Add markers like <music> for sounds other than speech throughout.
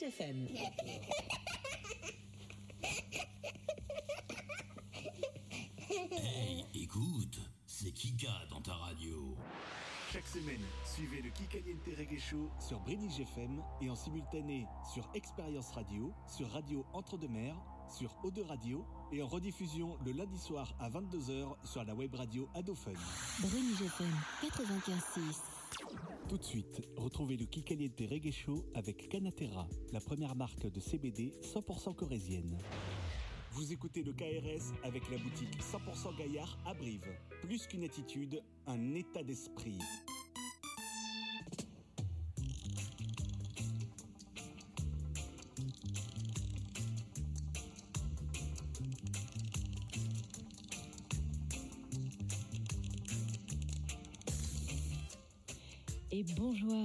FM. Hey, écoute, c'est Kika dans ta radio. Chaque semaine, suivez le Kikaliente Reggae Show sur Brédige FM et en simultané sur Expérience Radio, sur Radio Entre-deux-Mers, sur O2 Radio et en rediffusion le lundi soir à 22h sur la web radio Adofun. Brélige FM 95.6. Tout de suite, retrouvez le Kikaliente Reggae Show avec Canatera, la première marque de CBD 100% corésienne. Vous écoutez le KRS avec la boutique 100% Gaillard à Brive. Plus qu'une attitude, un état d'esprit. Bonjour,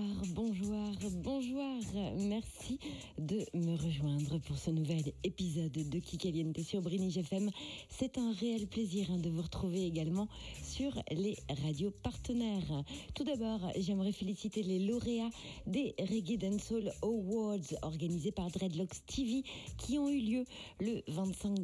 pour ce nouvel épisode de Kikaliente sur Brinige FM. C'est un réel plaisir hein, de vous retrouver également sur les radios partenaires. Tout d'abord, j'aimerais féliciter les lauréats des Reggae Dancehall Awards organisés par Dreadlocks TV qui ont eu lieu le 25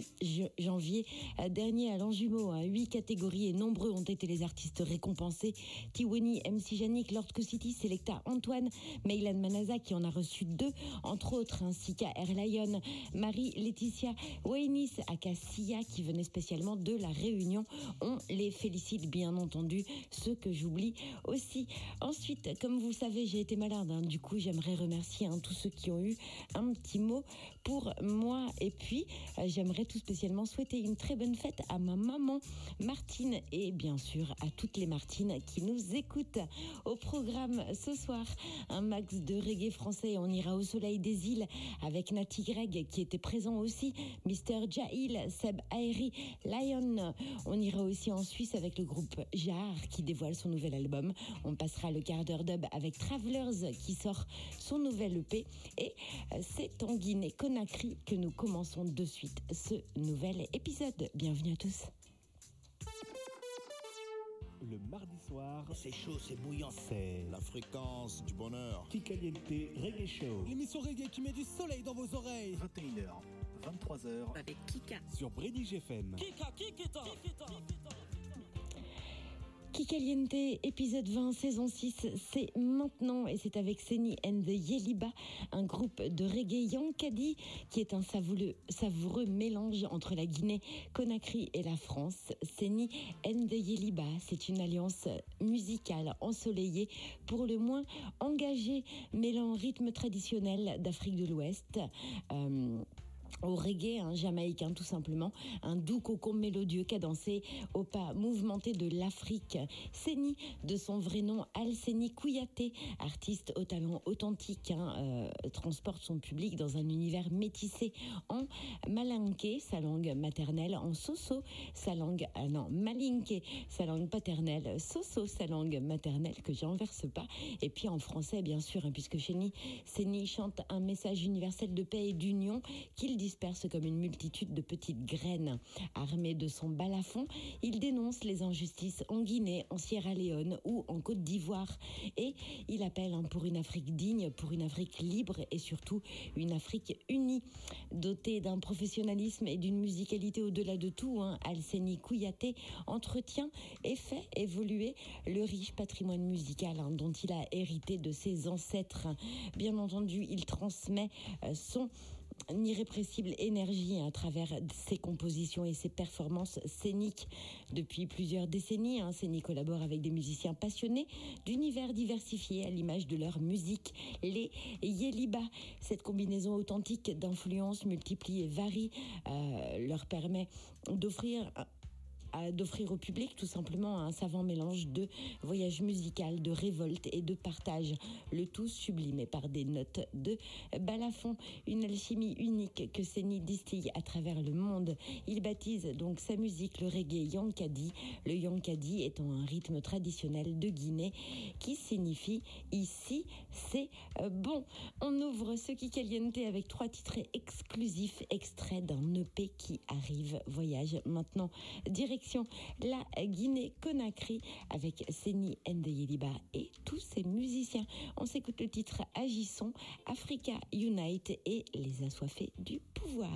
janvier dernier à Lanjumeau. Hein. Huit catégories et nombreux ont été les artistes récompensés. Tiwani, MC Janik, Lord City, Selecta Antoine, Meylan Manaza qui en a reçu deux, entre autres, ainsi qu'à Air Lion, Marie-Laetitia Wainis, Akassia qui venait spécialement de la Réunion. On les félicite bien entendu, ceux que j'oublie aussi. Ensuite, comme vous savez, j'ai été malade, hein. du coup j'aimerais remercier hein, tous ceux qui ont eu un petit mot pour moi. Et puis, euh, j'aimerais tout spécialement souhaiter une très bonne fête à ma maman Martine et bien sûr à toutes les Martines qui nous écoutent. Au programme ce soir, un max de reggae français. On ira au soleil des îles avec Nati Greg qui était présent aussi, Mr. Jahil, Seb Aeri, Lion. On ira aussi en Suisse avec le groupe Jar qui dévoile son nouvel album. On passera le quart d'heure dub avec Travelers qui sort son nouvel EP. Et c'est en Guinée-Conakry que nous commençons de suite ce nouvel épisode. Bienvenue à tous le mardi soir. C'est chaud, c'est bouillant. C'est la fréquence du bonheur. Kikaliente Reggae Show. L'émission reggae qui met du soleil dans vos oreilles. 21h, 23h. Avec Kika. Sur Brédige FM. Kika, Kikita. Kikaliente, épisode 20, saison 6, c'est maintenant et c'est avec Seni and Yeliba, un groupe de reggae yankadi qui est un savoureux, mélange entre la Guinée, Conakry et la France. Seni and Yeliba, c'est une alliance musicale ensoleillée, pour le moins engagée, mêlant rythme traditionnel d'Afrique de l'Ouest. Euh, au reggae un jamaïcain tout simplement, un doux cocon mélodieux cadencé au pas mouvementé de l'Afrique. Seni, de son vrai nom Al-Seni Kouyaté, artiste au talent authentique, hein, euh, transporte son public dans un univers métissé en malinké, sa langue maternelle, en soso, sa langue, ah non, malinké, sa langue paternelle, soso, sa langue maternelle que j'enverse pas, et puis en français bien sûr, hein, puisque Seni, Seni chante un message universel de paix et d'union qu'il disperse comme une multitude de petites graines. Armé de son balafon, il dénonce les injustices en Guinée, en Sierra Leone ou en Côte d'Ivoire. Et il appelle hein, pour une Afrique digne, pour une Afrique libre et surtout une Afrique unie. Dotée d'un professionnalisme et d'une musicalité au-delà de tout, hein, Alseni Kouyaté entretient et fait évoluer le riche patrimoine musical hein, dont il a hérité de ses ancêtres. Bien entendu, il transmet euh, son une irrépressible énergie à travers ses compositions et ses performances scéniques. Depuis plusieurs décennies, hein, collabore avec des musiciens passionnés d'univers diversifiés à l'image de leur musique, les Yeliba. Cette combinaison authentique d'influences multipliées et varie euh, leur permet d'offrir d'offrir au public tout simplement un savant mélange de voyage musical, de révolte et de partage, le tout sublimé par des notes de balafon, une alchimie unique que Seni distille à travers le monde. Il baptise donc sa musique le reggae yankadi, le yankadi étant un rythme traditionnel de Guinée qui signifie ici c'est bon. On ouvre ce qui caliente avec trois titres exclusifs extraits d'un EP qui arrive. Voyage maintenant direct la Guinée-Conakry avec Seni Ndeyeliba et tous ses musiciens. On s'écoute le titre Agissons, Africa Unite et les assoiffés du pouvoir.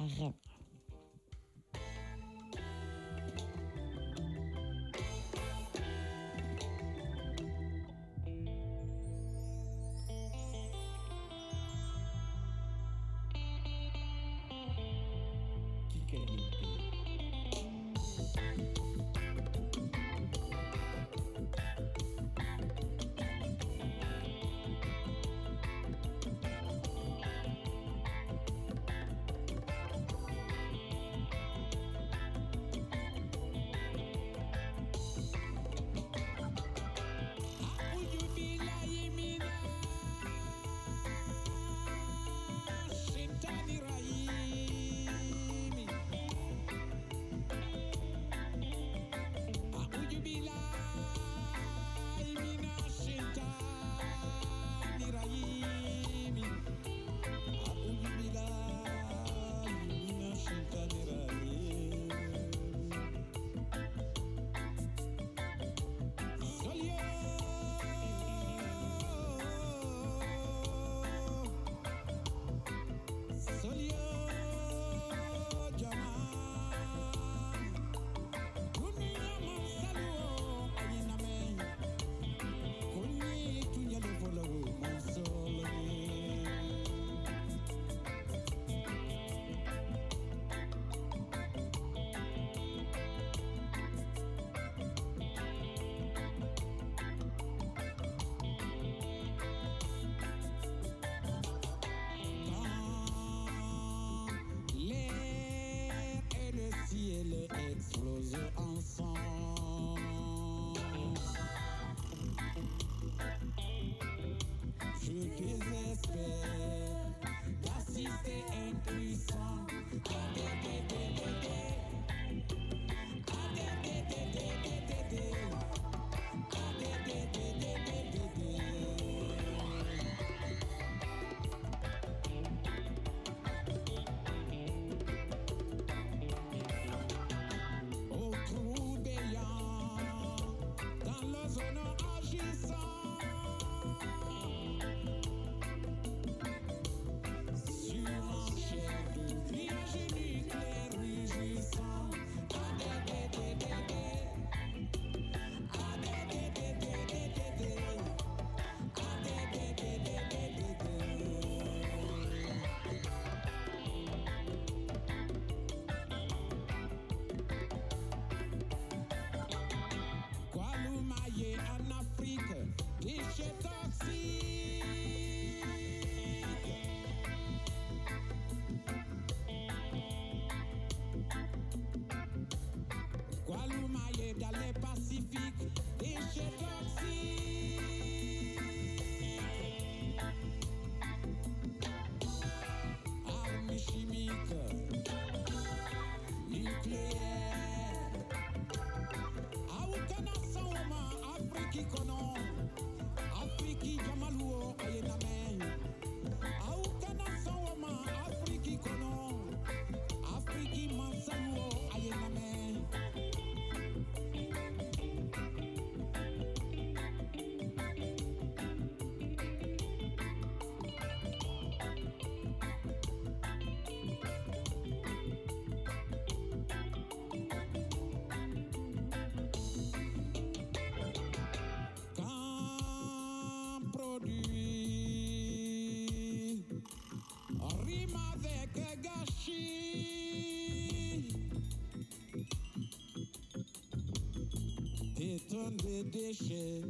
De déchets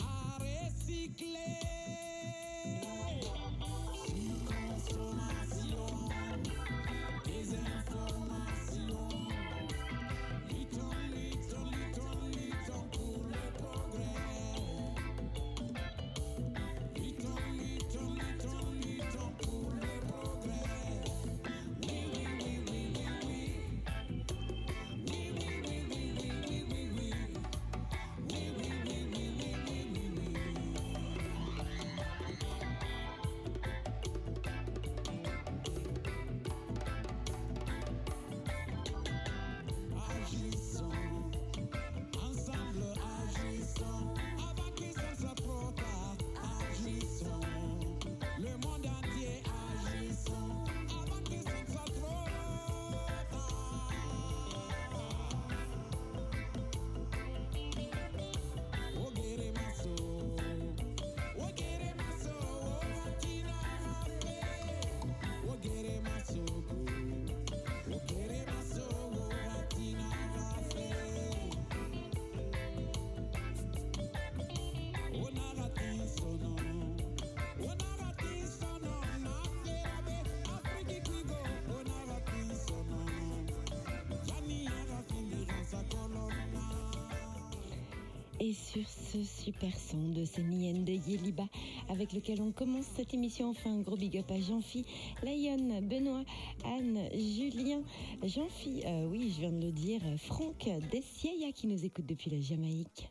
à recycler. Et sur ce super son de Senien de Yeliba, avec lequel on commence cette émission, enfin un gros big up à Jean-Phi, Layon, Benoît, Anne, Julien, Jean-Phi, euh, oui, je viens de le dire, Franck Dessieya qui nous écoute depuis la Jamaïque.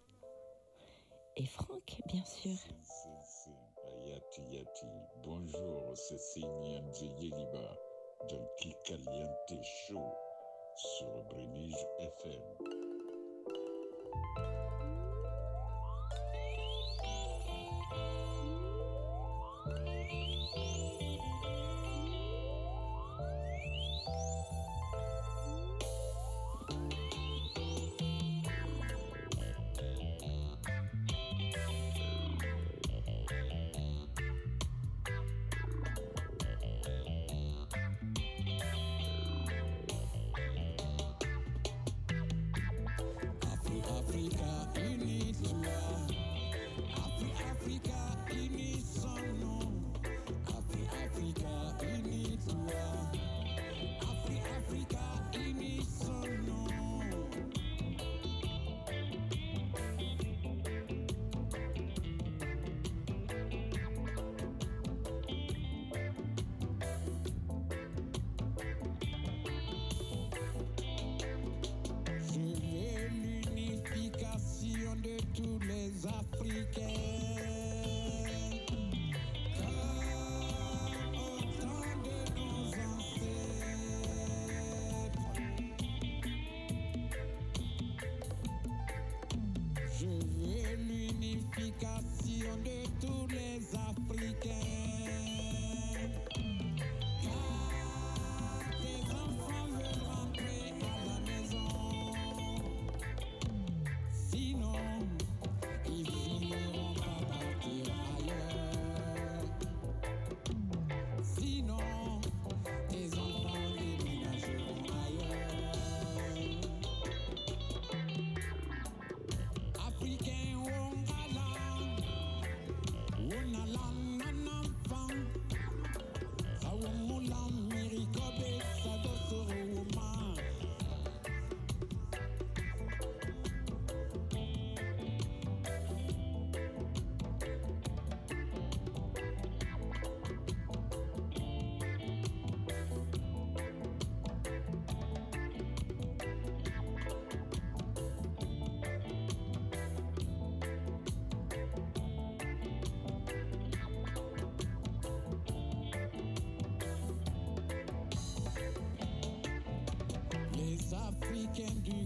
Africains du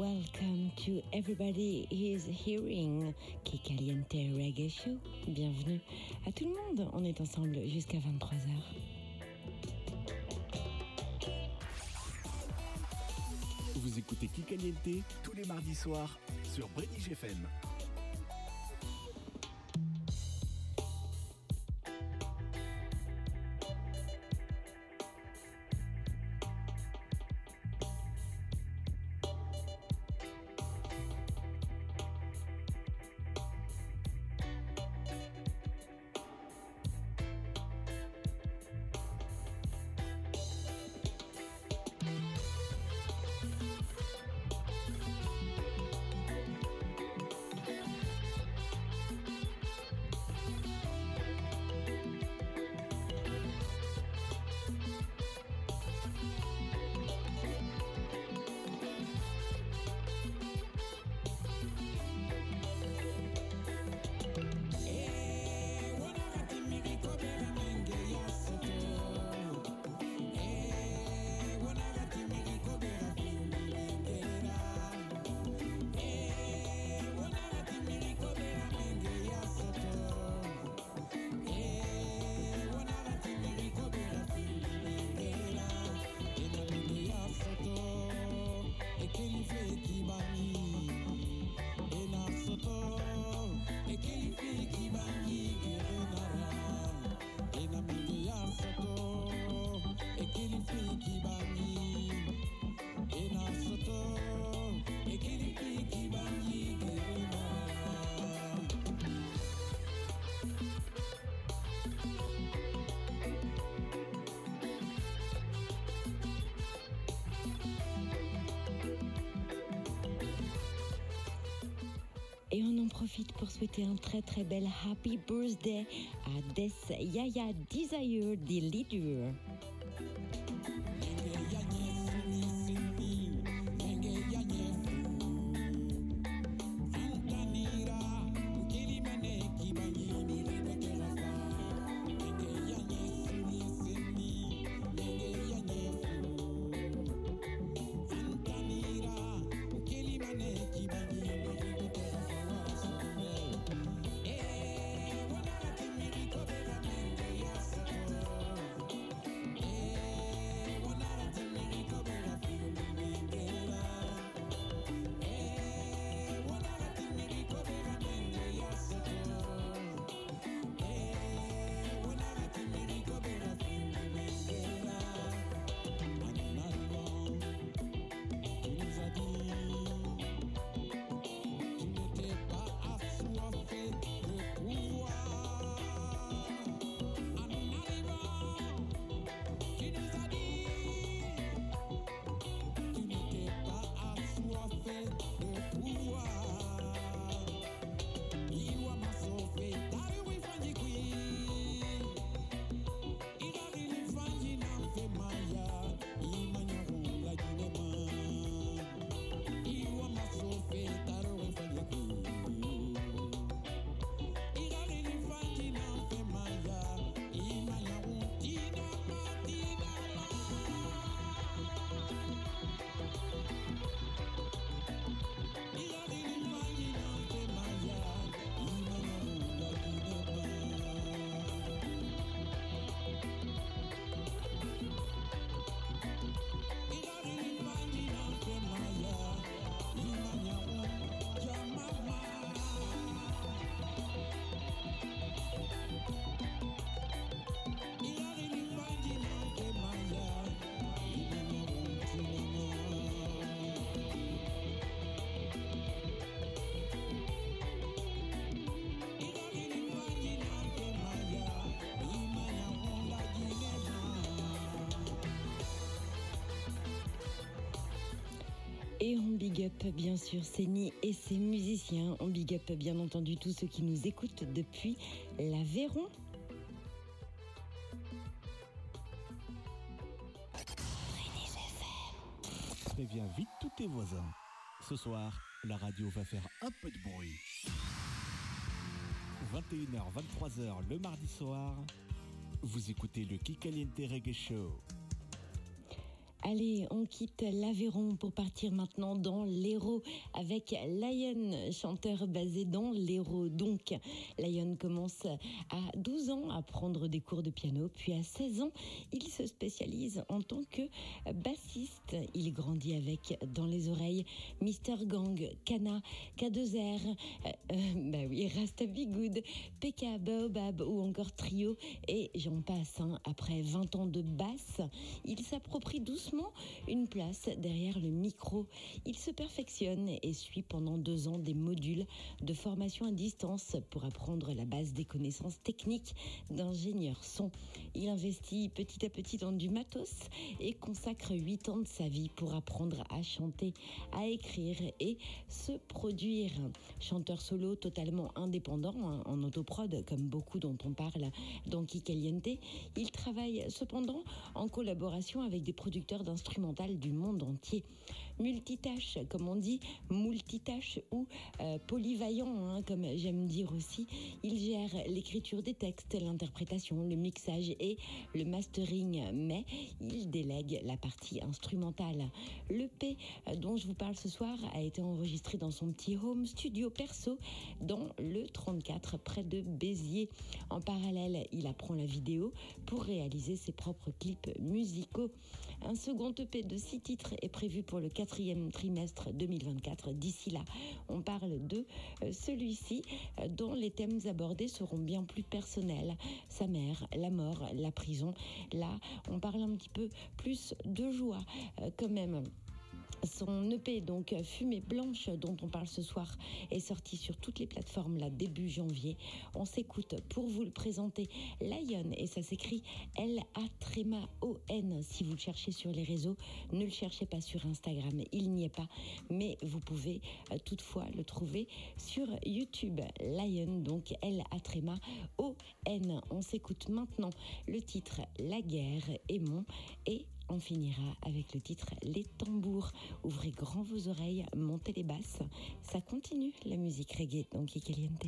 Welcome to everybody is hearing Kikaliente Reggae Show. Bienvenue à tout le monde. On est ensemble jusqu'à 23h. Vous écoutez Kikaliente tous les mardis soirs sur British FM. Un très très bel happy birthday à Des Yaya Desire, des leaders. Big up bien sûr Séni et ses musiciens. On big up bien entendu tous ceux qui nous écoutent depuis l'Aveyron. Préviens vite tous tes voisins. Ce soir, la radio va faire un peu de bruit. 21h, 23h le mardi soir, vous écoutez le Kikaliente Reggae Show. Allez, on quitte l'Aveyron pour partir maintenant dans l'Hérault avec Lion, chanteur basé dans l'Hérault. Donc, Lion commence à 12 ans à prendre des cours de piano, puis à 16 ans, il se spécialise en tant que bassiste. Il grandit avec dans les oreilles Mr. Gang, Kana, K2R, euh, euh, bah oui, Rasta Good, PK, Baobab ou encore Trio et j'en passe. hein. Après 20 ans de basse, il s'approprie doucement une place derrière le micro. Il se perfectionne et suit pendant deux ans des modules de formation à distance pour apprendre la base des connaissances techniques d'ingénieur son. Il investit petit à petit dans du matos et consacre huit ans de sa vie pour apprendre à chanter, à écrire et se produire. Chanteur solo totalement indépendant hein, en autoprod, comme beaucoup dont on parle dans Kikaliente, il travaille cependant en collaboration avec des producteurs d'instrumental du monde entier. Multitâche, comme on dit, multitâche ou euh, polyvaillant, hein, comme j'aime dire aussi. Il gère l'écriture des textes, l'interprétation, le mixage et le mastering, mais il délègue la partie instrumentale. L'EP euh, dont je vous parle ce soir a été enregistré dans son petit home studio perso dans le 34 près de Béziers. En parallèle, il apprend la vidéo pour réaliser ses propres clips musicaux. Un second EP de six titres est prévu pour le quatrième trimestre 2024. D'ici là, on parle de euh, celui-ci euh, dont les thèmes abordés seront bien plus personnels. Sa mère, la mort, la prison. Là, on parle un petit peu plus de joie euh, quand même. Son EP, donc Fumée Blanche, dont on parle ce soir, est sorti sur toutes les plateformes là début janvier. On s'écoute pour vous le présenter Lion et ça s'écrit L-A-Tréma-O-N. Si vous le cherchez sur les réseaux, ne le cherchez pas sur Instagram, il n'y est pas, mais vous pouvez euh, toutefois le trouver sur YouTube. Lion, donc L-A-Tréma-O-N. On s'écoute maintenant le titre La guerre aimons et on finira avec le titre Les tambours. Ouvrez grand vos oreilles, montez les basses. Ça continue la musique reggae dans Kikaliente.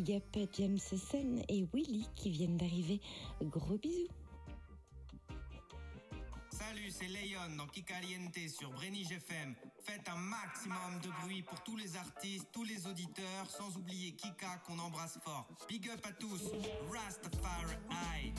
big up James Sen et Willy qui viennent d'arriver. Gros bisous. Salut, c'est Léon dans Kikaliente sur Brenige FM. Faites un maximum de bruit pour tous les artistes, tous les auditeurs, sans oublier Kika qu'on embrasse fort. Big up à tous, Rastafari.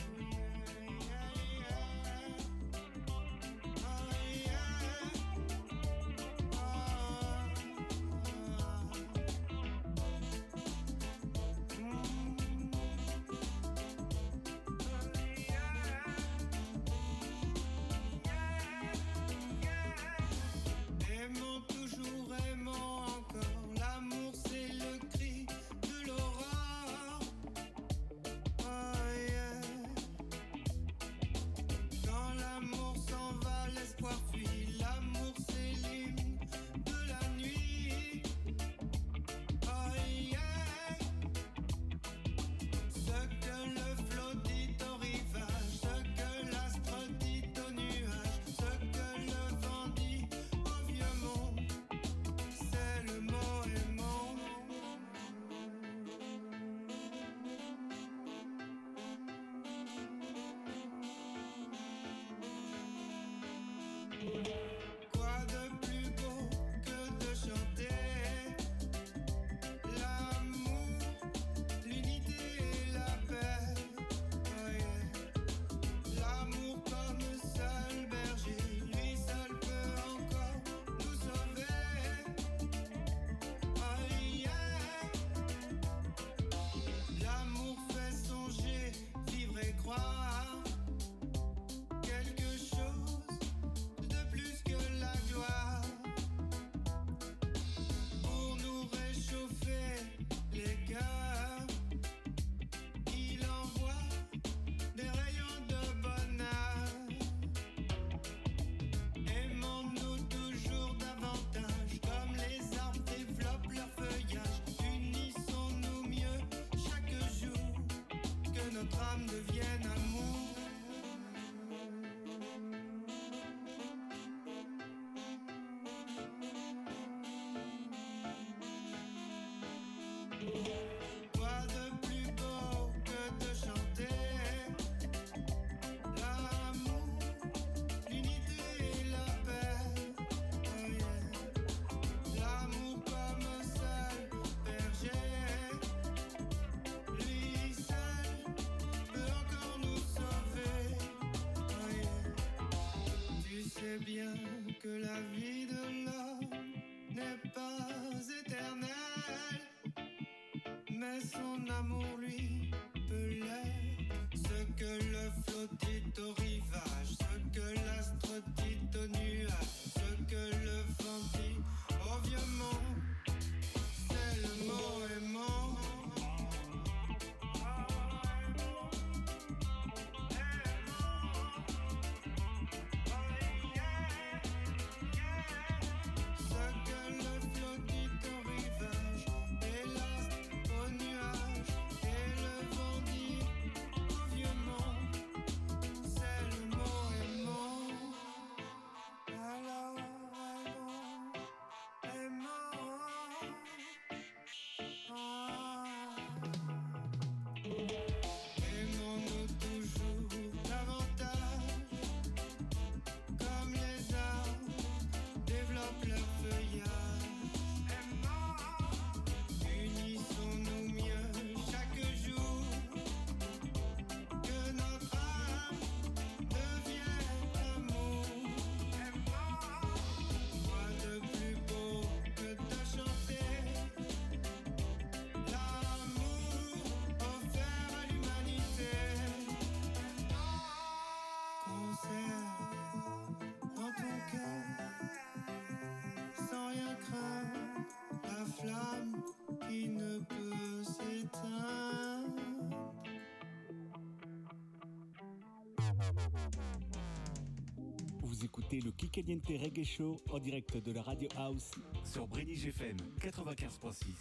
Vous écoutez le Kikaliente Reggae Show en direct de la Radio House sur Brénige FM 95.6.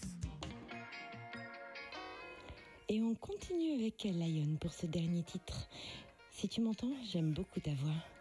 Et on continue avec Lion pour ce dernier titre. Si tu m'entends, j'aime beaucoup ta voix.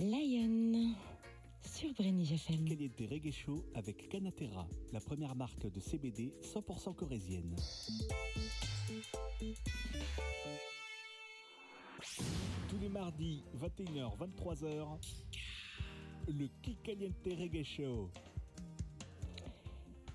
Lion sur Brenny FM. Caliente Reggae Show avec Canatera, la première marque de CBD 100% corésienne. Tous les mardis, 21h, 23h, le Kikaliente Reggae Show.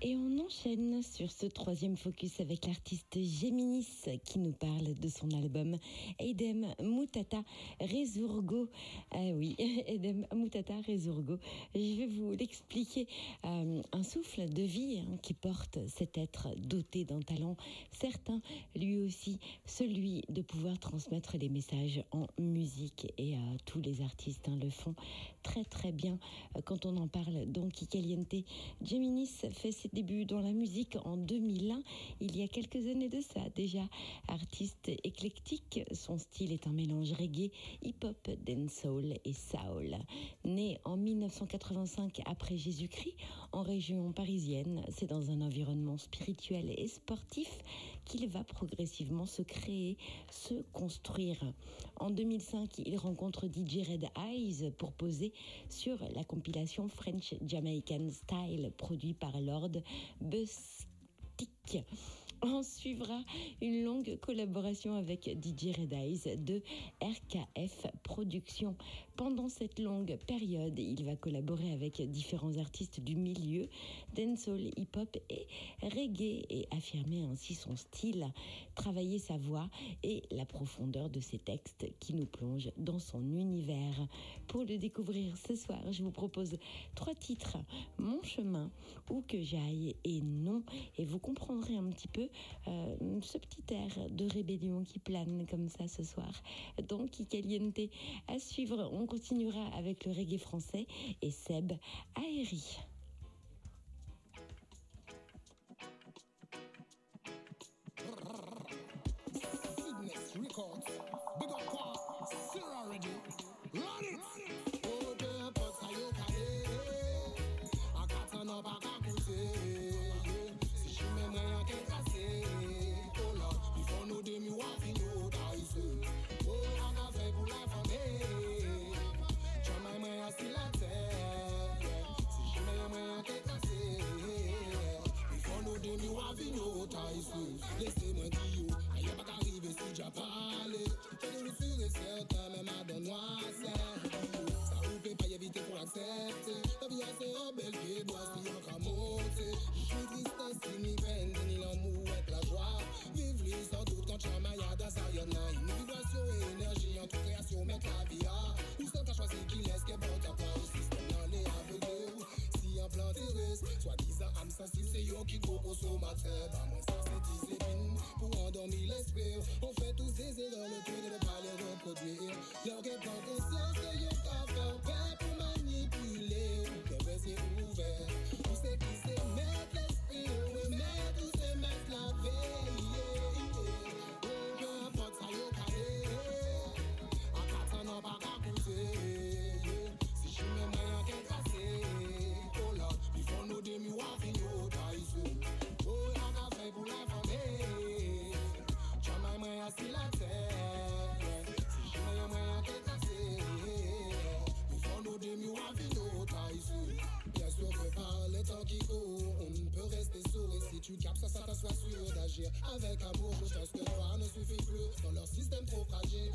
Et on enchaîne sur ce troisième focus avec l'artiste Géminis qui nous parle de son album Edem Mutata Resurgo. Ah oui, <laughs> Edem Mutata Resurgo. Je vais vous l'expliquer. Euh, un souffle de vie hein, qui porte cet être doté d'un talent certain, lui aussi, celui de pouvoir transmettre les messages en musique. Et euh, tous les artistes hein, le font très très bien quand on en parle. Donc, Caliente Géminis fait ses débuts dans la musique en 2001, il y a quelques années de ça déjà. Artiste éclectique, son style est un mélange reggae, hip-hop, dancehall et soul. Né en 1985 après Jésus-Christ, en région parisienne, c'est dans un environnement spirituel et sportif qu'il va progressivement se créer, se construire. En 2005, il rencontre DJ Red Eyes pour poser sur la compilation French Jamaican Style produit par Lord Bustic. En suivra une longue collaboration avec DJ Red Eyes de RKF Productions. Pendant cette longue période, il va collaborer avec différents artistes du milieu, dancehall, hip-hop et reggae et affirmer ainsi son style, travailler sa voix et la profondeur de ses textes qui nous plongent dans son univers. Pour le découvrir ce soir, je vous propose trois titres Mon chemin, Où que j'aille et Non. Et vous comprendrez un petit peu euh, ce petit air de rébellion qui plane comme ça ce soir. Donc, Caliente à suivre. Continuera avec le reggae français et Seb Aéri. Laissez-moi dire, aïe, pas qu'arriver si j'ai parlé. Je ne suis sûr et certain, même à don noir, Ça vous peut pas y éviter pour l'accepter. La vie assez belle qui doit s'y encore monter. Je suis tristesse, ni peine, ni l'amour avec la joie. Vive lui sans doute quand tu as maillard dans sa Une vibration terrestre, soi-disant âme sensible, c'est yo qui go consommateur. Bah, moi, ça c'est discipline pour endormir l'esprit. On fait tous des erreurs, le but de ne pas les reproduire. Qui prend conscience que yo qu'à faire pour manipuler. Le baisse est ouvert. Avec amour. Je pense que toi ne suffit plus dans leur système trop fragile.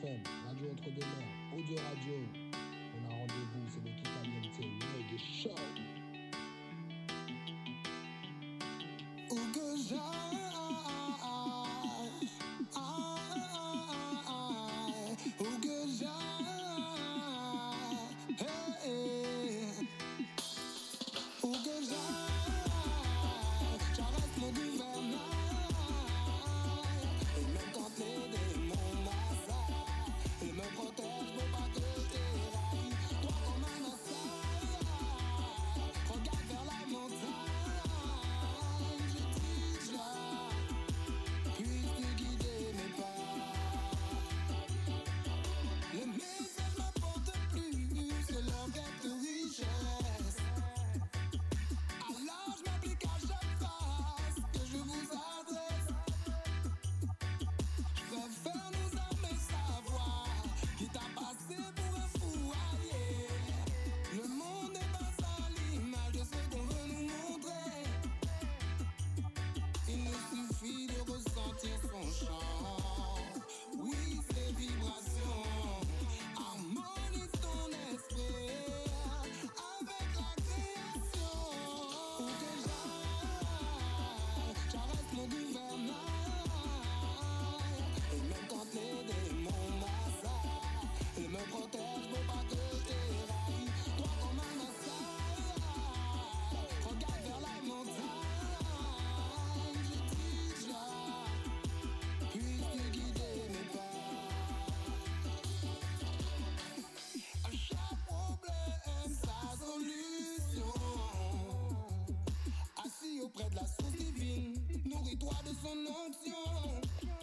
Radio Entre-deux-Mers, Audio Radio. On a rendez-vous, c'est le Kitaniente Reggae Show. Où que.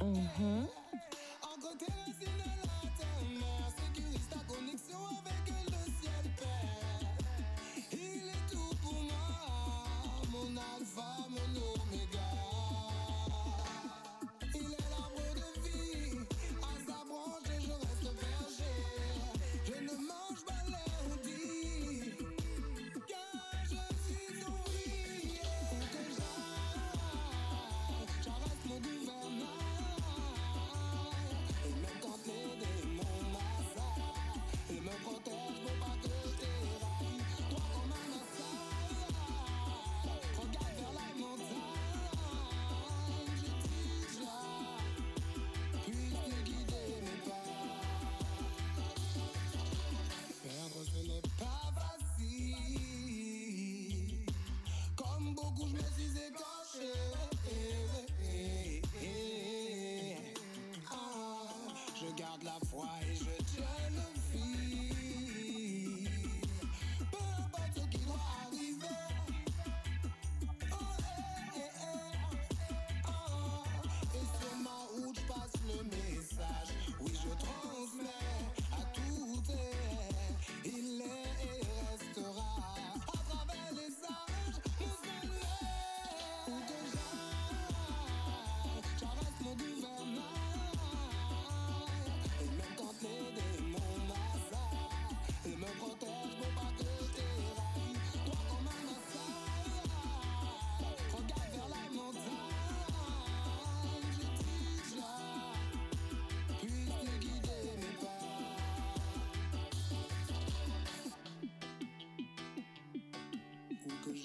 Uhum.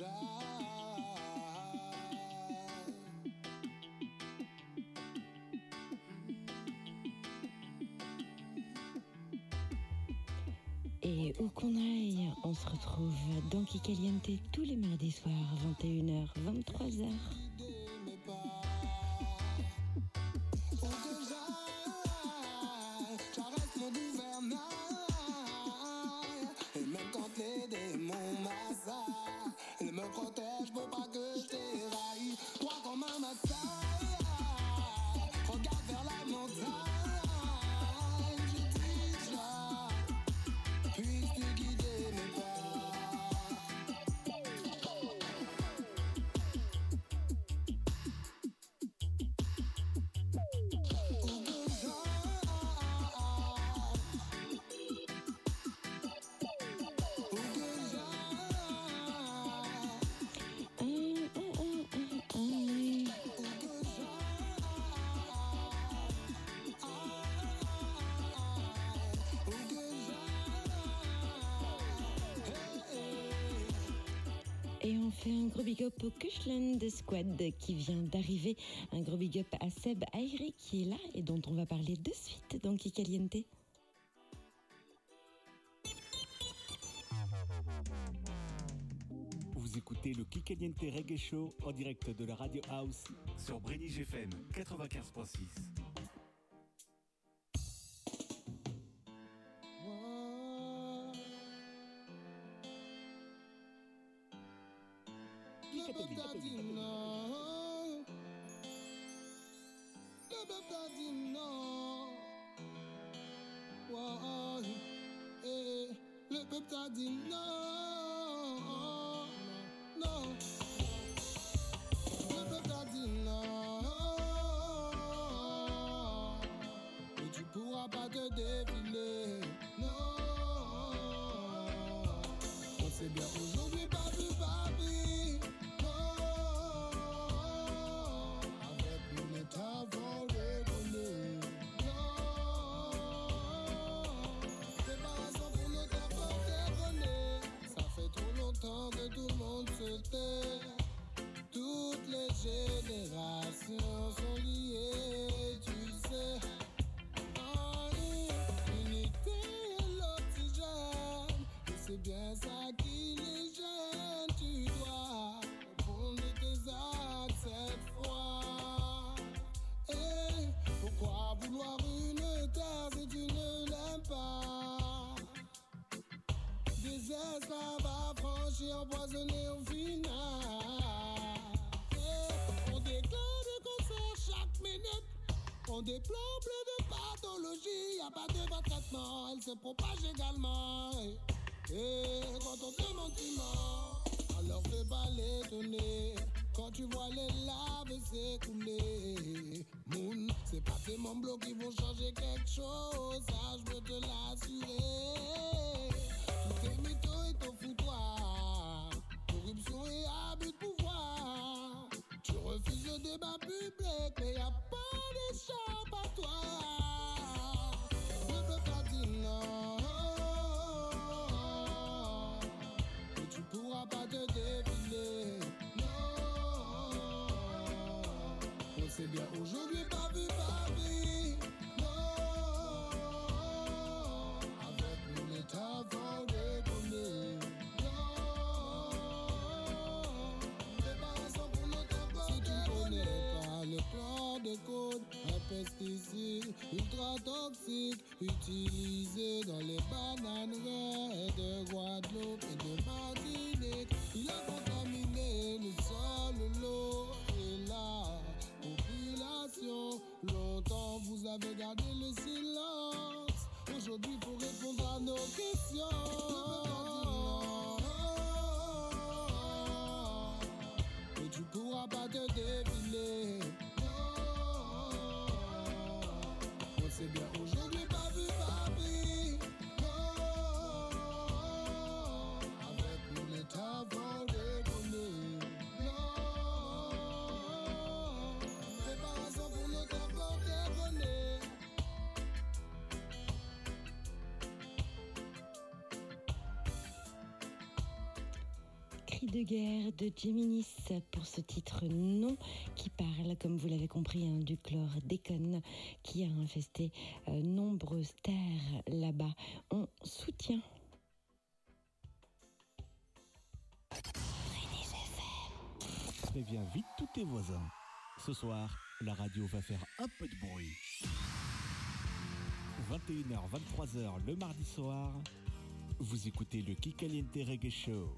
Et où qu'on aille, on se retrouve dans Kikaliente tous les mardis soirs, 21h, 23h. Un gros big up au Kushland Squad qui vient d'arriver. Un gros big up à Seb Airi qui est là et dont on va parler de suite dans Kikaliente. Vous écoutez le Kikaliente Reggae Show en direct de la Radio House sur Brénig FM 95.6. We keep De guerre de Géminis pour ce titre non qui parle, comme vous l'avez compris, hein, du chlordécone qui a infesté euh, nombreuses terres là-bas. On soutient. Préviens vite tous tes voisins. Ce soir, la radio va faire un peu de bruit. 21h, 23h le mardi soir, vous écoutez le Kikaliente Reggae Show.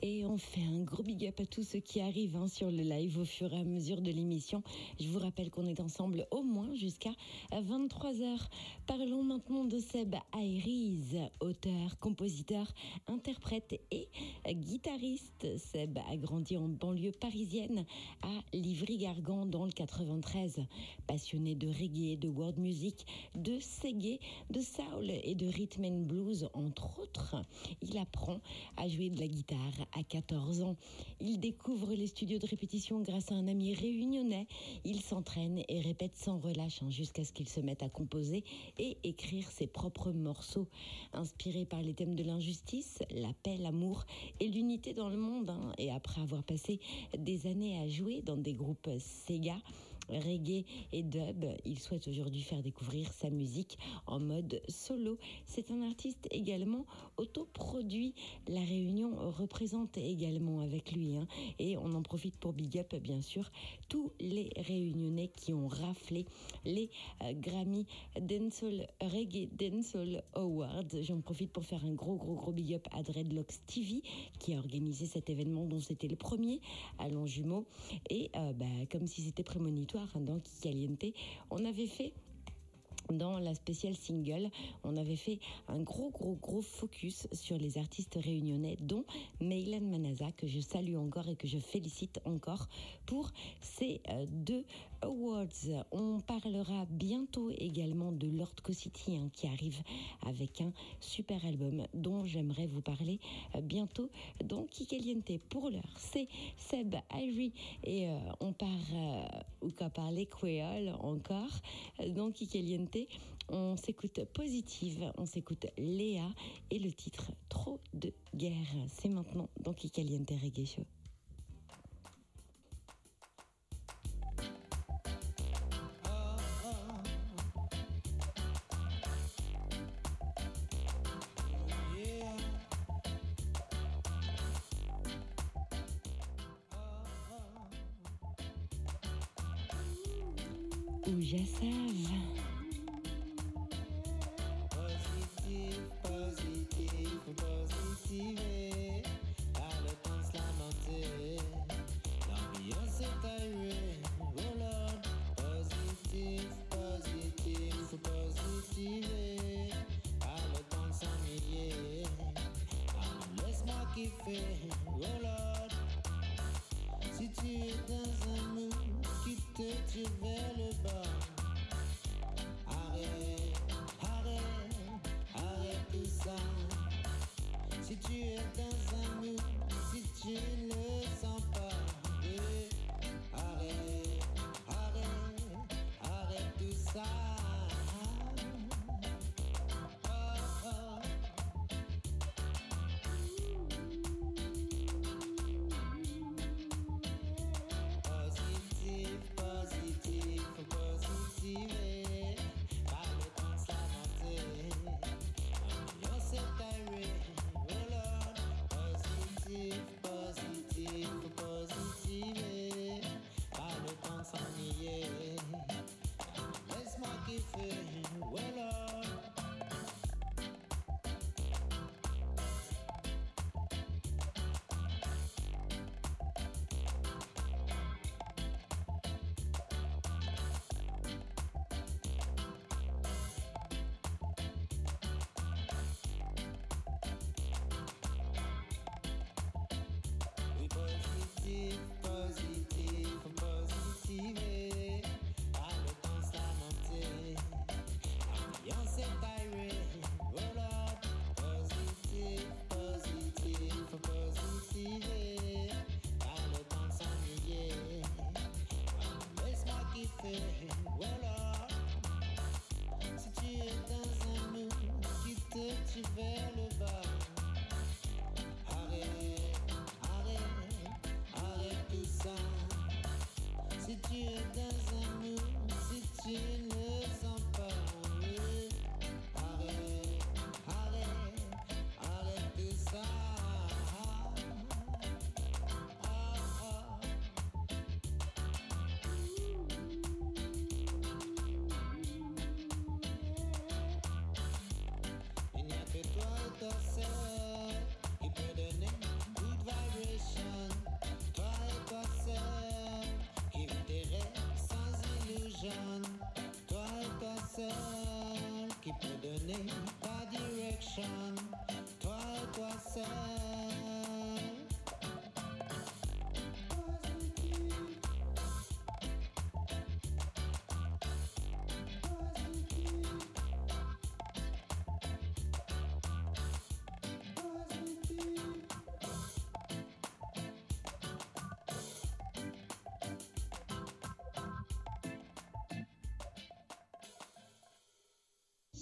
Et on fait un gros big up à tous ceux qui arrivent hein, sur le live au fur et à mesure de l'émission. Je vous rappelle qu'on est ensemble au moins jusqu'à 23h. Parlons maintenant de Seb Ayriz, auteur, compositeur, interprète et guitariste. Seb a grandi en banlieue parisienne à Livry-Gargan dans le 93. Passionné de reggae, de world music, de reggae, de soul et de rhythm and blues entre autres, il apprend à jouer de la guitare à 14 ans. Il découvre les studios de répétition grâce à un ami réunionnais. Il s'entraîne et répète sans relâche hein, jusqu'à ce qu'il se mette à composer et écrire ses propres morceaux. Inspiré par les thèmes de l'injustice, la paix, l'amour et l'unité dans le monde, hein, et après avoir passé des années à jouer dans des groupes Sega, reggae et dub. Il souhaite aujourd'hui faire découvrir sa musique en mode solo. C'est un artiste également autoproduit. La Réunion représente également avec lui. hein. Et on en profite pour big up, bien sûr, tous les Réunionnais qui ont raflé les euh, Grammy Dancehall Reggae Dancehall Awards. J'en profite pour faire un gros, gros, gros big up à Dreadlocks TV qui a organisé cet événement dont c'était le premier à Longjumeau. Et euh, bah, comme si c'était prémonitoire hein, dans Kikaliente, on avait fait dans la spéciale single, on avait fait un gros, gros, gros focus sur les artistes réunionnais, dont Meylan Manaza, que je salue encore et que je félicite encore pour ces euh, deux awards. On parlera bientôt également de Lord City hein, qui arrive avec un super album dont j'aimerais vous parler euh, bientôt dans Kikaliente. Pour l'heure, c'est Seb Irie et euh, on part euh, ou qu'à parler créole encore euh, dans Kikaliente. On s'écoute Positive, on s'écoute Léa et le titre Trop de guerre. C'est maintenant dans Kikaliente Reggae Show.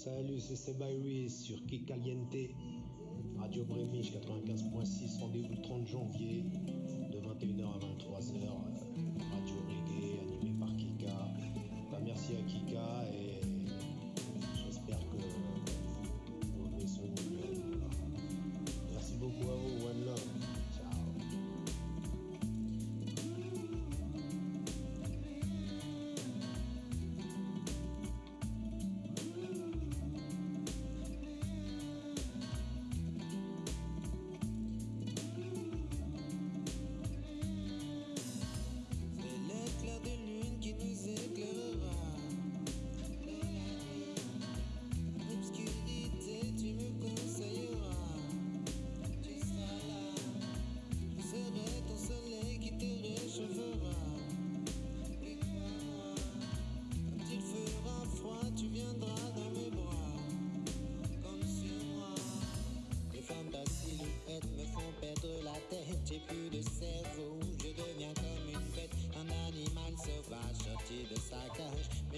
Salut, c'est Sebaoui sur Kikaliente. Radio 95.6, rendez-vous le 30 janvier.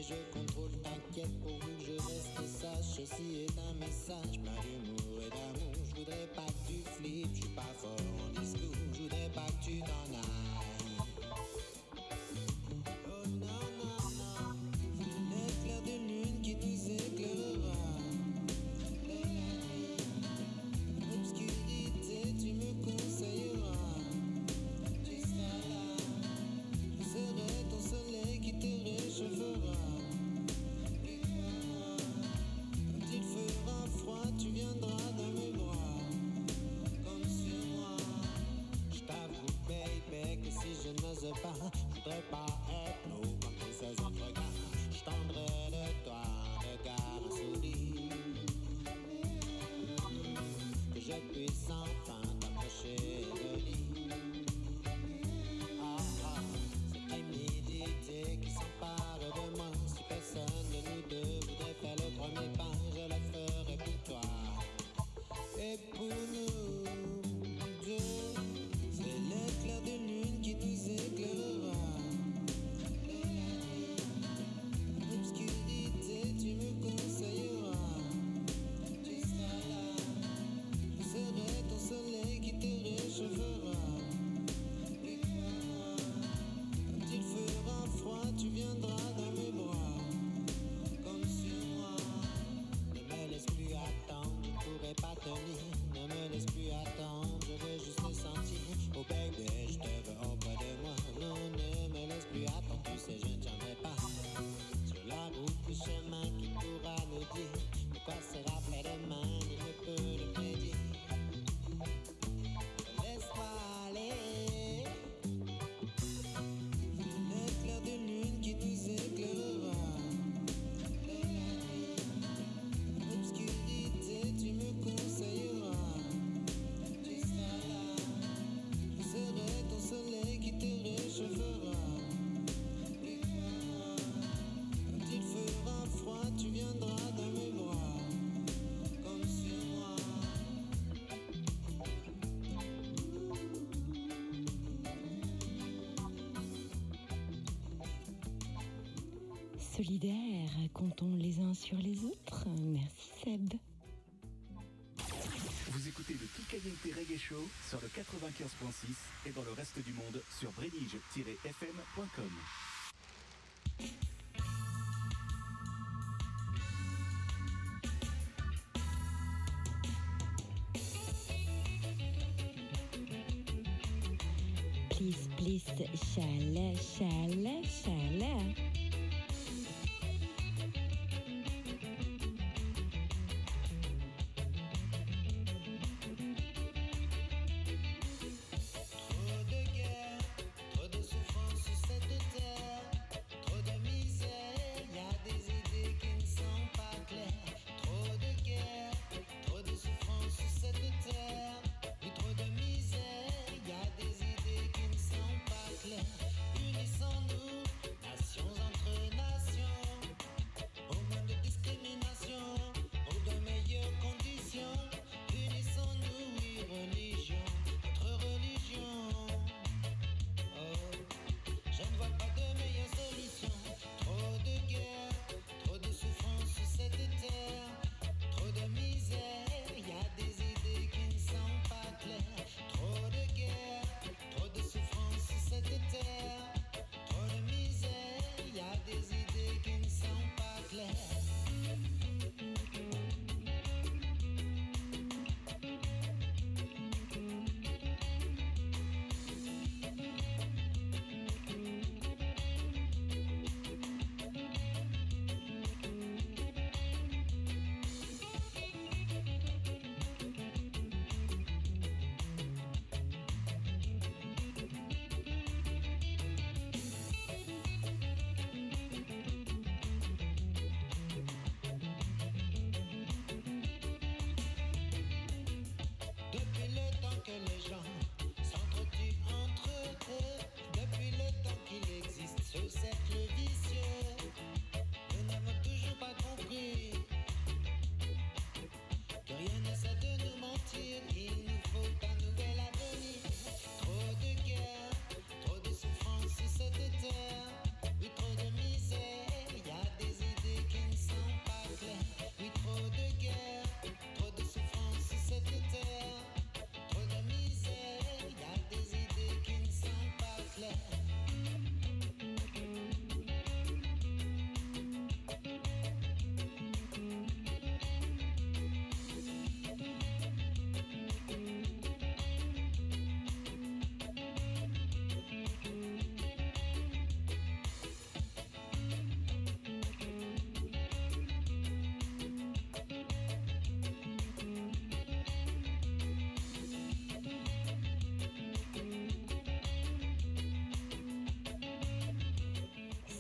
je contrôle, t'inquiète pour où je reste sache. Ceci est un message plein d'humour et d'amour. Je voudrais pas que tu flippes, je suis pas fort en discours. Je voudrais pas que tu t'en ailles. solidaires, comptons les uns sur les autres. Merci Seb. Vous écoutez le Kikaliente Reggae Show sur le 95.6 et dans le reste du monde sur brédige-fm.com. Give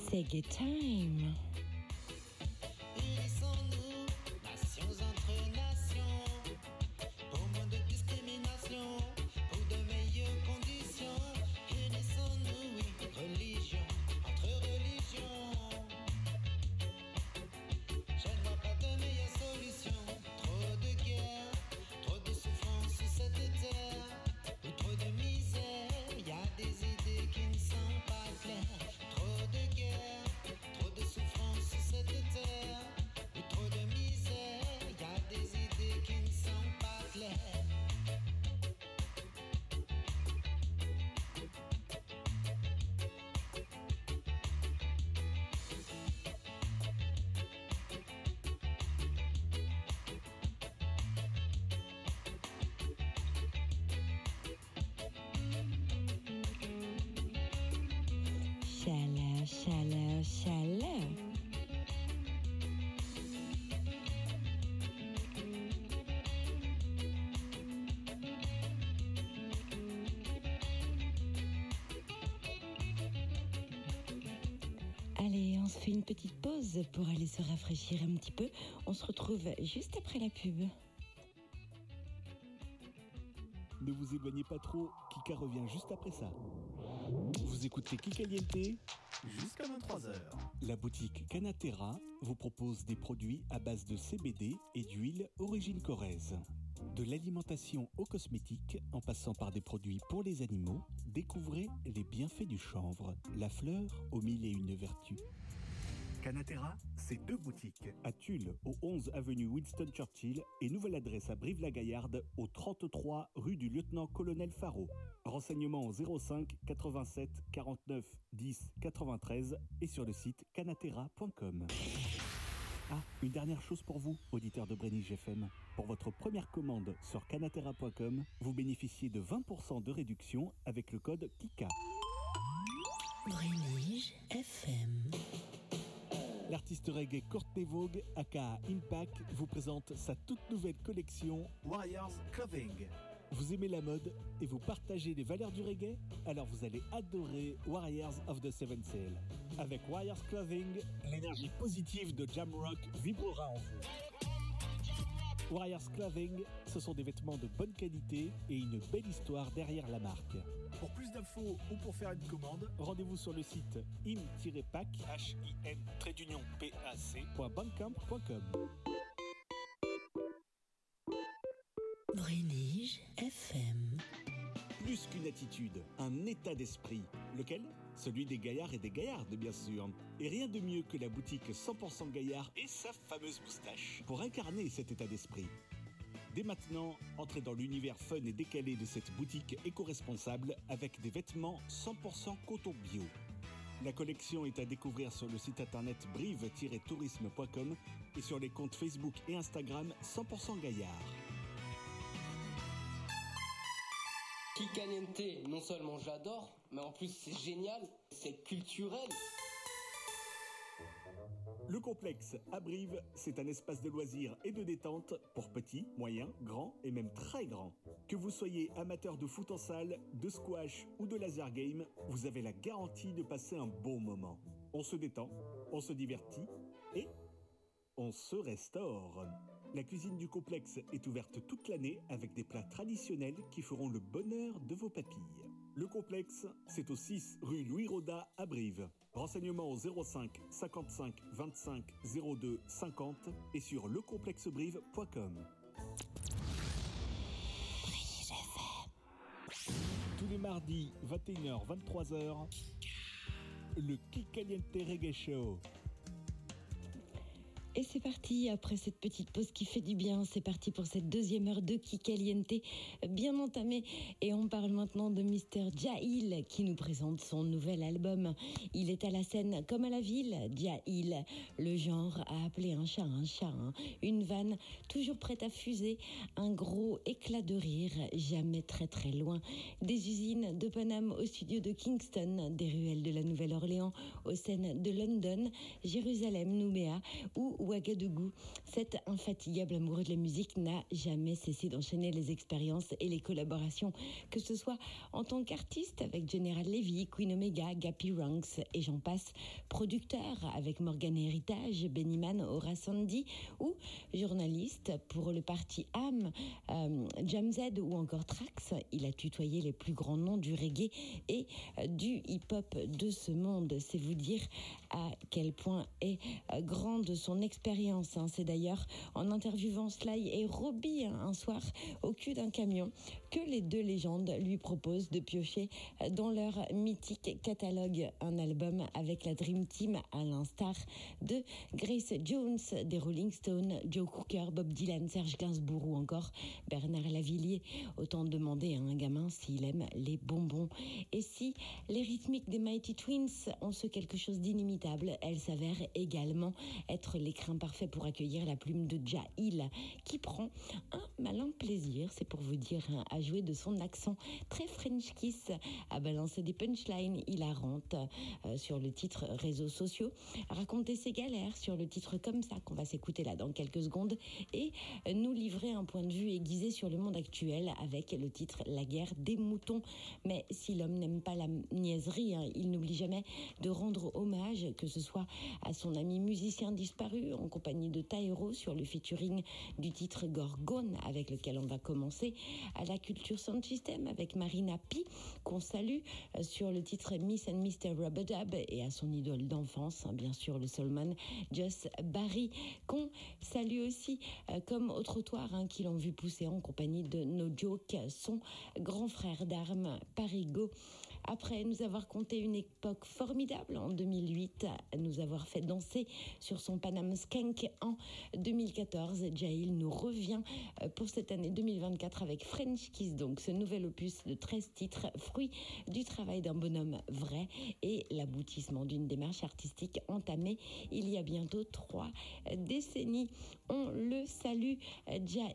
Sega Time. Pour aller se rafraîchir un petit peu. On se retrouve juste après la pub. Ne vous éloignez pas trop, Kika revient juste après ça. Vous écoutez Kikaliente Jusqu'à 23h. La boutique Canatera vous propose des produits à base de CBD et d'huile origine corrèze. De l'alimentation aux cosmétiques, en passant par des produits pour les animaux, découvrez les bienfaits du chanvre, la fleur aux mille et une vertus. Canatera, c'est deux boutiques. À Tulle, au 11 avenue Winston Churchill, et nouvelle adresse à Brive-la-Gaillarde, au 33 rue du lieutenant-colonel Faro. Renseignements au 05 87 49 10 93 et sur le site canatera.com. Ah, une dernière chose pour vous, auditeurs de Brennig FM. Pour votre première commande sur canatera.com, vous bénéficiez de 20% de réduction avec le code KIKA. Brénige FM. L'artiste reggae Courtney Vogue, aka Impact, vous présente sa toute nouvelle collection Warriors Clothing. Vous aimez la mode et vous partagez les valeurs du reggae? Alors vous allez adorer Warriors of the Seven Sail. Avec Warriors Clothing, l'énergie positive de Jamrock vibrera en vous. Warriors Clothing, ce sont des vêtements de bonne qualité et une belle histoire derrière la marque. Pour plus d'infos ou pour faire une commande, Rendez-vous sur le site im-pac, H-I-N, trait d'union, P-A-C, point bandcamp.com. Brénige FM. Plus qu'une attitude, un état d'esprit. Lequel? Celui des gaillards et des gaillardes, bien sûr. Et rien de mieux que la boutique 100% gaillard et sa fameuse moustache pour incarner cet état d'esprit. Dès maintenant, entrez dans l'univers fun et décalé de cette boutique éco-responsable avec des vêtements 100% coton bio. La collection est à découvrir sur le site internet brive-tourisme.com et sur les comptes Facebook et Instagram 100% gaillard. Non seulement j'adore, mais en plus c'est génial, c'est culturel. Le complexe à Brive, c'est un espace de loisirs et de détente pour petits, moyens, grands et même très grands. Que vous soyez amateur de foot en salle, de squash ou de laser game, vous avez la garantie de passer un bon moment. On se détend, on se divertit et on se restaure. La cuisine du complexe est ouverte toute l'année avec des plats traditionnels qui feront le bonheur de vos papilles. Le complexe, c'est au 6 rue Louis Roda à Brive. Renseignements au 05 55 25 02 50 et sur lecomplexebrive.com. Tous les mardis, 21h, 23h, le Kikaliente Reggae Show. Et c'est parti, après cette petite pause qui fait du bien, c'est parti pour cette deuxième heure de Kikaliente bien entamée. Et on parle maintenant de Mr. Jahil qui nous présente son nouvel album. Il est à la scène comme à la ville, Jahil. Le genre a appelé un chat un chat, hein. une vanne toujours prête à fuser, un gros éclat de rire, jamais très très loin. Des usines de Paname au studio de Kingston, des ruelles de la Nouvelle-Orléans aux scènes de London, Jérusalem, Nouméa ou Ouagadougou. Cet infatigable amoureux de la musique n'a jamais cessé d'enchaîner les expériences et les collaborations, que ce soit en tant qu'artiste avec General Levy, Queen Omega, Gappy Ranks et j'en passe, producteur avec Morgan Heritage, Bennyman, Aura Sandy ou journaliste pour le parti AM, euh, Jam Z ou encore Trax. Il a tutoyé les plus grands noms du reggae et du hip-hop de ce monde. C'est vous dire à quel point est euh, grande son expérience. hein. C'est d'ailleurs en interviewant Sly et Robbie hein, un soir au cul d'un camion que les deux légendes lui proposent de piocher dans leur mythique catalogue un album avec la Dream Team à l'instar de Grace Jones, des Rolling Stones, Joe Cooker, Bob Dylan, Serge Gainsbourg ou encore Bernard Lavillier. Autant demander à un gamin s'il aime les bonbons. Et si les rythmiques des Mighty Twins ont ce quelque chose d'inimitable, elles s'avèrent également être l'écrin parfait pour accueillir la plume de Jahil, qui prend un malin plaisir, c'est pour vous dire, hein, jouer de son accent très French kiss, à balancer des punchlines hilarantes euh, sur le titre réseaux sociaux, à raconter ses galères sur le titre comme ça qu'on va s'écouter là dans quelques secondes et nous livrer un point de vue aiguisé sur le monde actuel avec le titre La guerre des moutons. Mais si l'homme n'aime pas la niaiserie, hein, il n'oublie jamais de rendre hommage, que ce soit à son ami musicien disparu en compagnie de Taero sur le featuring du titre Gorgone avec lequel on va commencer, à la culture sound system avec Marina P qu'on salue euh, sur le titre Miss and Mr. Rubadub et à son idole d'enfance, hein, bien sûr le soulman Joss Barry qu'on salue aussi euh, comme au trottoir hein, qui vu pousser en compagnie de No Joke, son grand frère d'armes Parigo. Après nous avoir compté une époque formidable en 2008, nous avoir fait danser sur son Panam Skank en 2014, Jail nous revient euh, pour cette année 2024 avec French Kiss, donc ce nouvel opus de 13 titres, fruit du travail d'un bonhomme vrai et l'aboutissement d'une démarche artistique entamée il y a bientôt trois décennies. On le salue, Jail.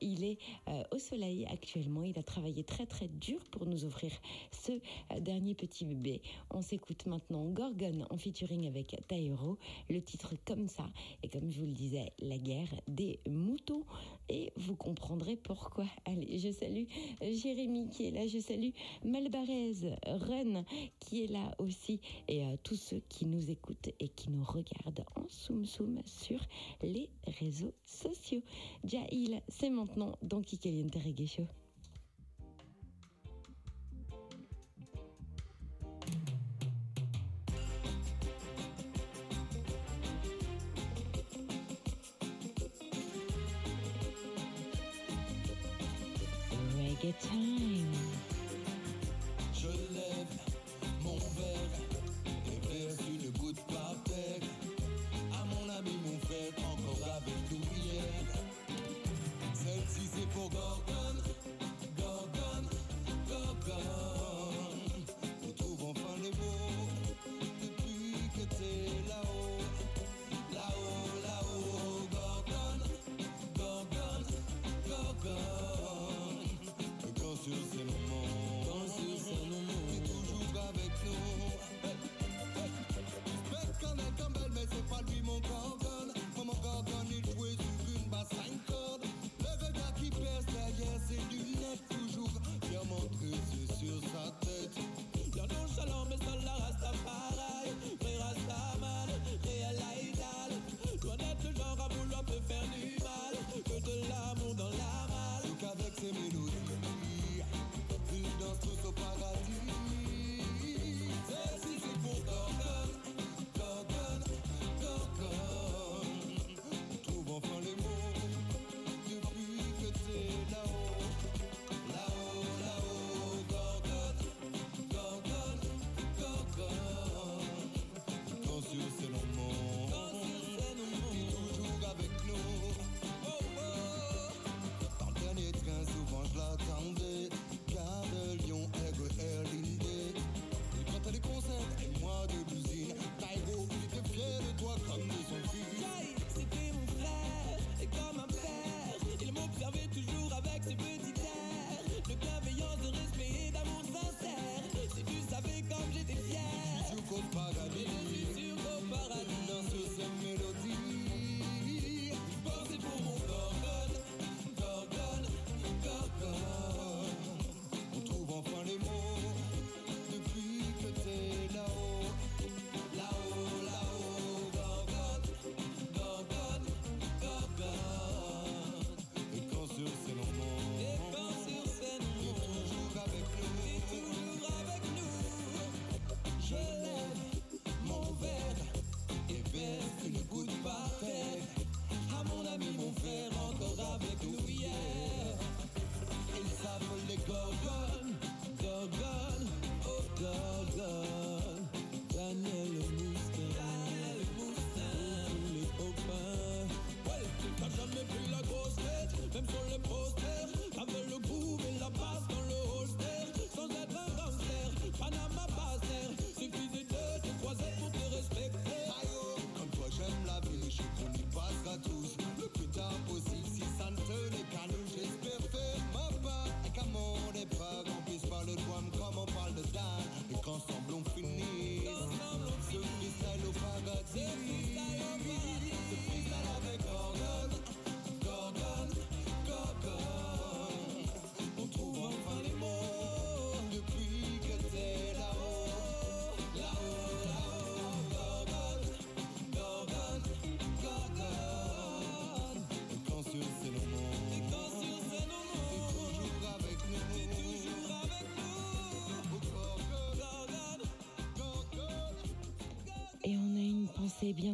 Il est euh, au soleil actuellement. Il a travaillé très très dur pour nous offrir ce dernier petit bébé. On s'écoute maintenant Gorgon en featuring avec Taero, le titre comme ça. Et comme je vous le disais, la guerre des moutons. Et vous comprendrez pourquoi. Allez, je salue euh, Jérémy qui est là. Je salue Malbarez, Run qui est là aussi. Et euh, tous ceux qui nous écoutent et qui nous regardent en soum soum sur les réseaux sociaux. Jail, c'est maintenant dans Kikaliente Reggae Show. Je lève mon verre et verse une goutte par terre à mon ami, mon frère, encore avec hier. Celle-ci c'est pour Gorgon, Gorgon, Gorgon. mais c'est pas lui mon gorgone. Moi, mon gorgone, il jouait sur une basse 5 cordes. Le regard qui perce derrière ses lunettes, toujours bien montré, c'est sur sa tête. Bien nonchalant, mais ça la reste à part. pas de plus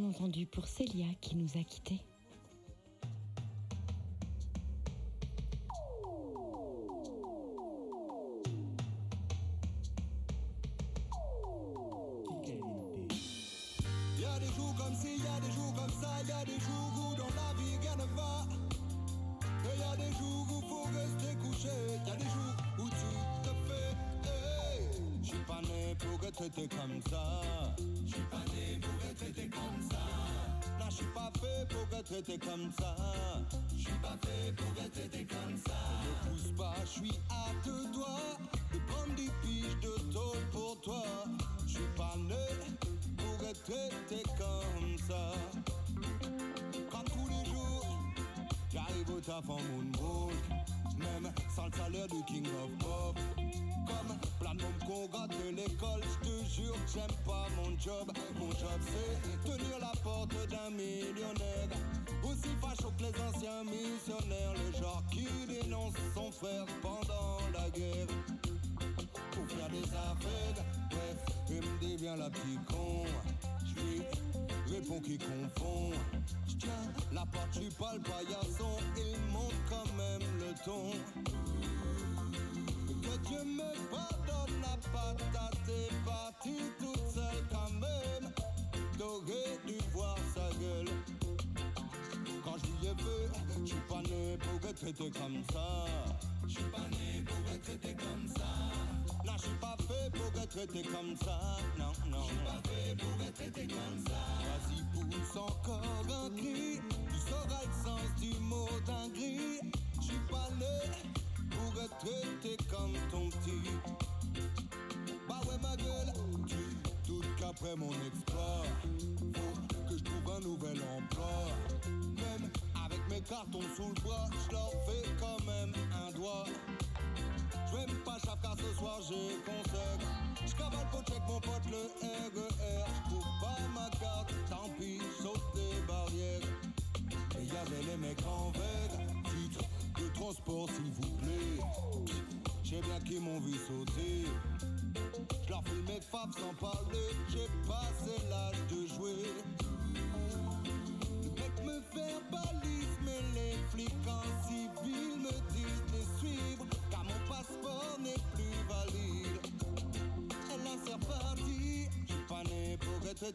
entendu pour Célia qui nous a quittés. Pas le paillasson. Il monte quand même le ton. Que Dieu me pardonne la patate est partie toute seule quand même. T'aurais dû voir sa gueule. Quand je lui ai vu, j'suis pas né pour être traité comme ça. J'suis pas né pour être traité comme ça. Non, j'suis pas fait pour être traité comme ça. Mon exploit, faut que je trouve un nouvel emploi. Même avec mes cartons sous le bras, je leur fais quand même un doigt. Je même pas chaf car ce soir j'ai conseil. Je cavale pour check mon pote le RER. Je trouve pas ma carte, tant pis, saute les barrières. Et y avait les mecs en veille, titre de transport s'il vous plaît. J'ai bien qu'ils m'ont vu sauter. Je leur file mes faves sans parler,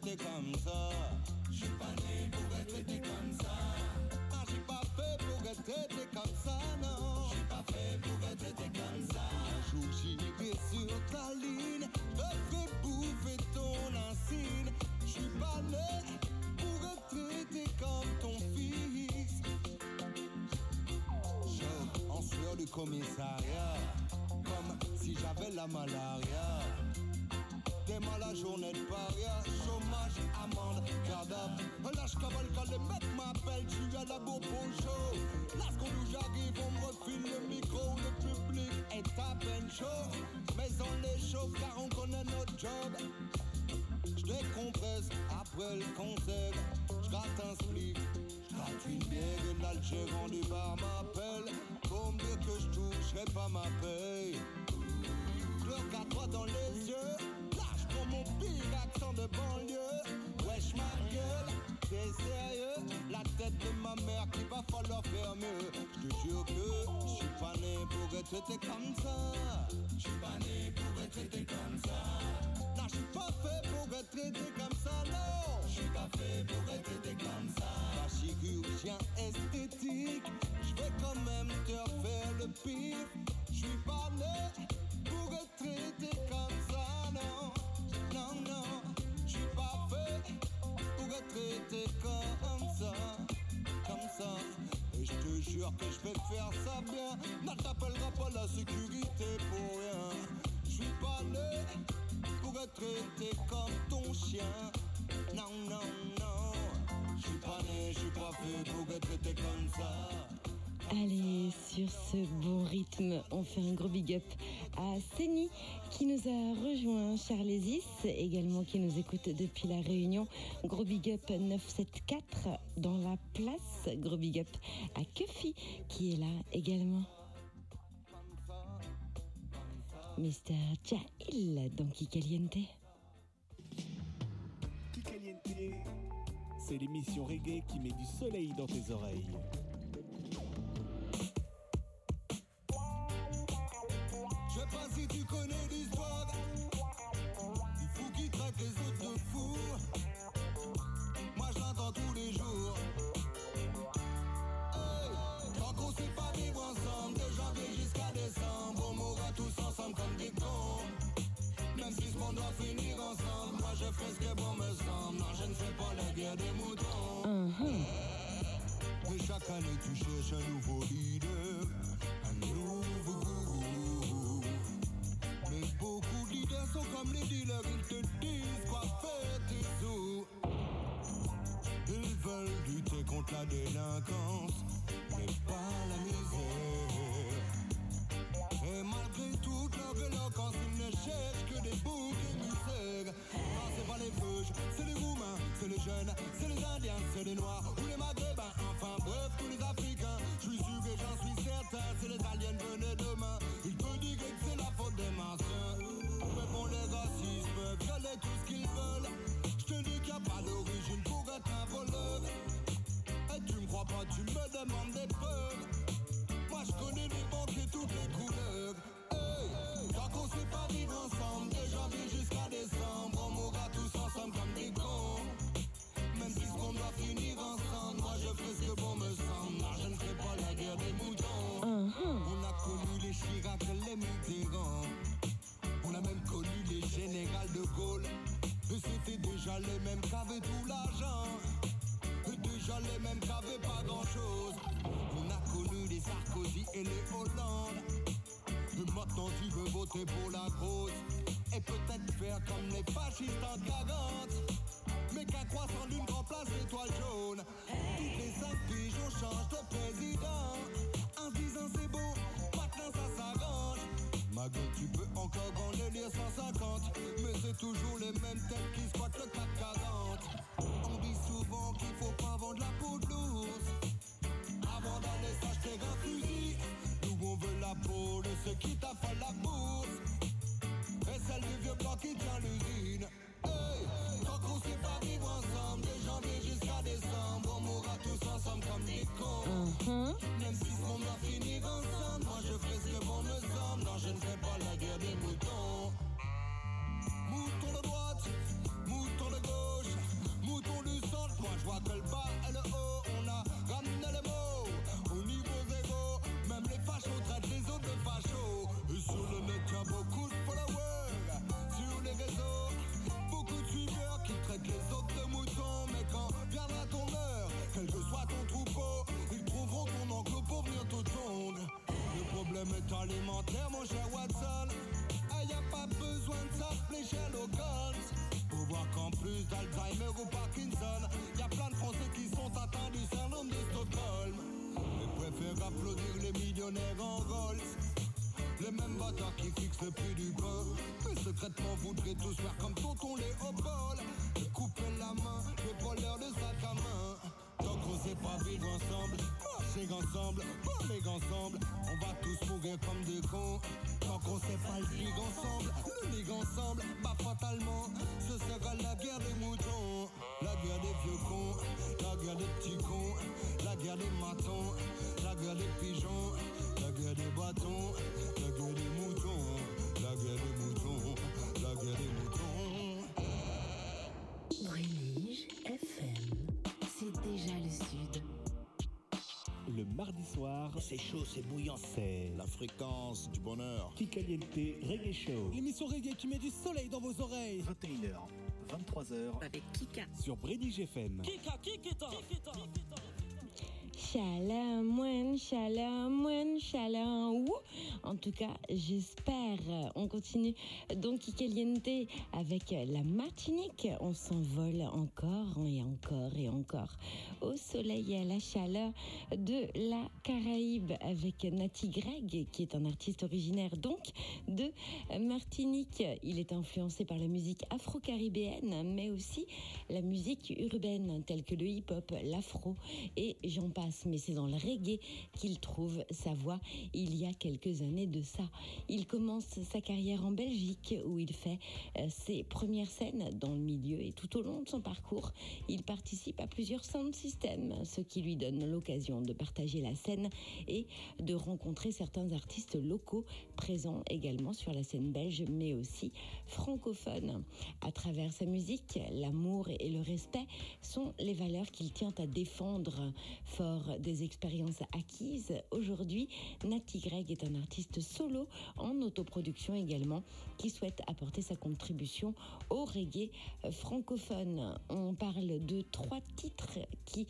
traité comme ça. Je suis pas né pour être comme ça. Ah, je suis pas fait pour être traité comme ça, non. Je suis pas fait pour être traité comme ça. Un jour j'irai sur ta ligne, je ferai bouffer ton insigne. Je suis pas né pour être traité comme ton fils. Je en sueur du commissariat, comme si j'avais la malaria. Comme ça. Je suis pas né pour être comme ça. Non, je suis pas fait pour être comme ça, non. Je suis pas fait pour être comme ça. Chirurgien esthétique, je vais quand même te refaire le pire. Je suis pas né pour être comme ça, non. Non, non, je suis pas fait pour être traité comme ça. Comme ça. Et je te jure que je vais faire ça bien. Ne t'appellera pas la sécurité pour rien. Je suis pas né pour être traité comme ton chien. Non, non, non. Je suis pas né, je suis pas fait pour être traité comme ça. Allez, sur ce bon rythme, on fait un gros big up à Seni qui nous a rejoint, Charlesis également qui nous écoute depuis la Réunion. Gros big up 974 dans la place. Gros big up à Kufi qui est là également. Mr. Jail dans Kikaliente. Kikaliente, c'est l'émission reggae qui met du soleil dans tes oreilles. Connais l'histoire du fou qui traque les autres de fous. Moi je l'entends tous les jours. Hey, tant qu'on sait pas vivre ensemble, de janvier jusqu'à décembre, on mourra tous ensemble comme des cons. Même si ce monde doit finir ensemble, moi je ferai ce que bon me semble. Non, je ne fais pas la guerre des moutons. Et chaque année tu cherches un nouveau leader, la délinquance, mais pas la misère. Et malgré toute leur éloquence, ils ne cherchent que des boucs émissaires. Non, c'est pas les Vosges, c'est les Roumains, c'est les jeunes, c'est les Indiens, c'est les Noirs Mais secrètement voudraient tous faire comme tonton Léopold. Et couper la main des voleurs de sac à main. Tant qu'on sait pas vivre ensemble, marcher ensemble, parler ensemble, on va tous mourir comme des cons. Tant qu'on sait pas le vivre ensemble, le vivre ensemble, bah fatalement, ce sera la guerre des moutons. La guerre des vieux cons, la guerre des petits cons, la guerre des matons, la guerre des pigeons, la guerre des bâtons, C'est chaud, c'est bouillant. c'est La fréquence du bonheur. Kikaliente Reggae Show L'émission reggae qui met du soleil dans vos oreilles. 21h, 23h, Avec Kika. sur British FM. Kika, Kikita. Shalom, shalom, shalom. En tout cas, j'espère. On continue donc Caliente avec la Martinique. On s'envole encore et encore et encore au soleil et à la chaleur de la Caraïbe avec Nati Greg, qui est un artiste originaire donc de Martinique. Il est influencé par la musique afro-caribéenne, mais aussi la musique urbaine telle que le hip-hop, l'afro et j'en passe. Mais c'est dans le reggae qu'il trouve sa voix il y a quelques années années de ça. Il commence sa carrière en Belgique où il fait euh, ses premières scènes dans le milieu et tout au long de son parcours, il participe à plusieurs sound systems, ce qui lui donne l'occasion de partager la scène et de rencontrer certains artistes locaux présents également sur la scène belge mais aussi francophone. À travers sa musique, l'amour et le respect sont les valeurs qu'il tient à défendre. Fort des expériences acquises, aujourd'hui, Nati Greg est un artiste solo en autoproduction également qui souhaite apporter sa contribution au reggae francophone. On parle de trois titres qui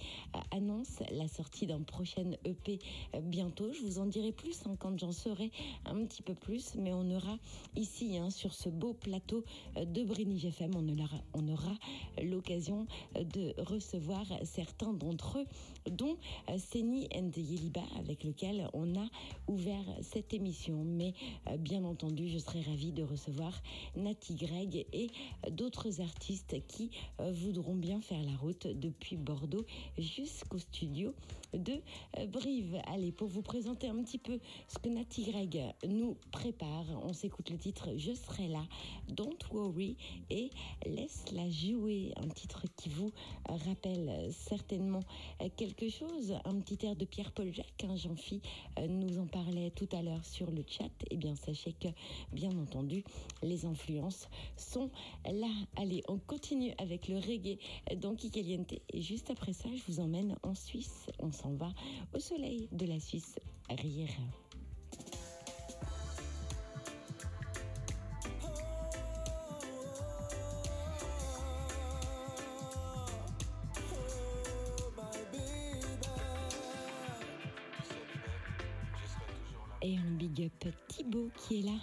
annoncent la sortie d'un prochain EP bientôt. Je vous en dirai plus hein, quand j'en saurai un petit peu plus, mais on aura ici hein, sur ce beau plateau de Brinige FM, on aura, on aura l'occasion de recevoir certains d'entre eux, dont Seni and Yeliba, avec lequel on a ouvert cette émission. Mais bien entendu, je serai ravie de recevoir Nati Greg et d'autres artistes qui voudront bien faire la route depuis Bordeaux jusqu'au studio de Brive. Allez, pour vous présenter un petit peu ce que Nati Greg nous prépare, on s'écoute le titre Je serai là, Don't Worry et Laisse-la jouer, un titre qui vous rappelle certainement chose, un petit air de Pierre-Paul Jacques, hein, Jean-Phi nous en parlait tout à l'heure sur le chat, et eh bien sachez que bien entendu les influences sont là. Allez, on continue avec le reggae dans Kikaliente et juste après ça, je vous emmène en Suisse. On s'en va au soleil de la Suisse, rire. Et un big up Thibaut qui est là.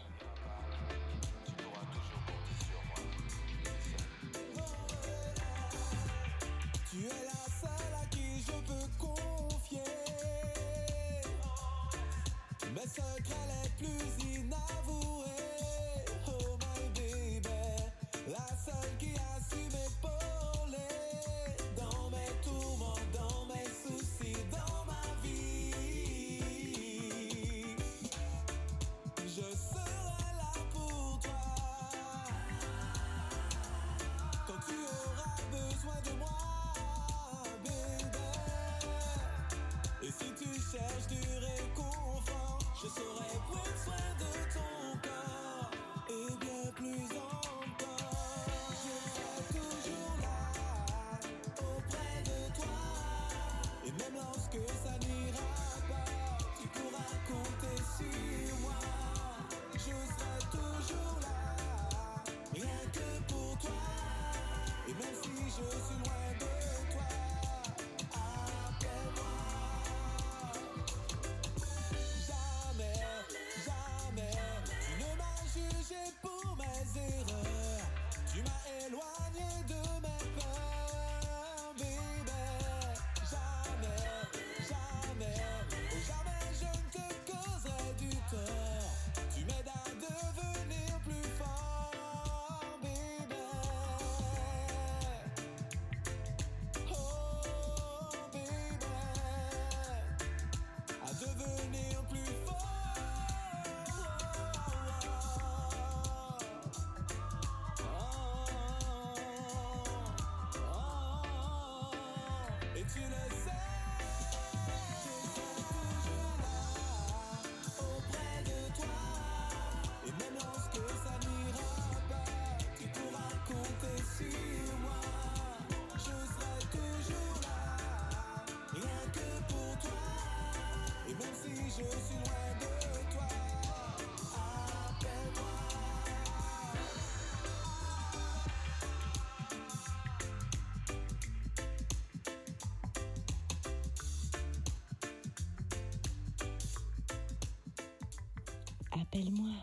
Appelle-moi.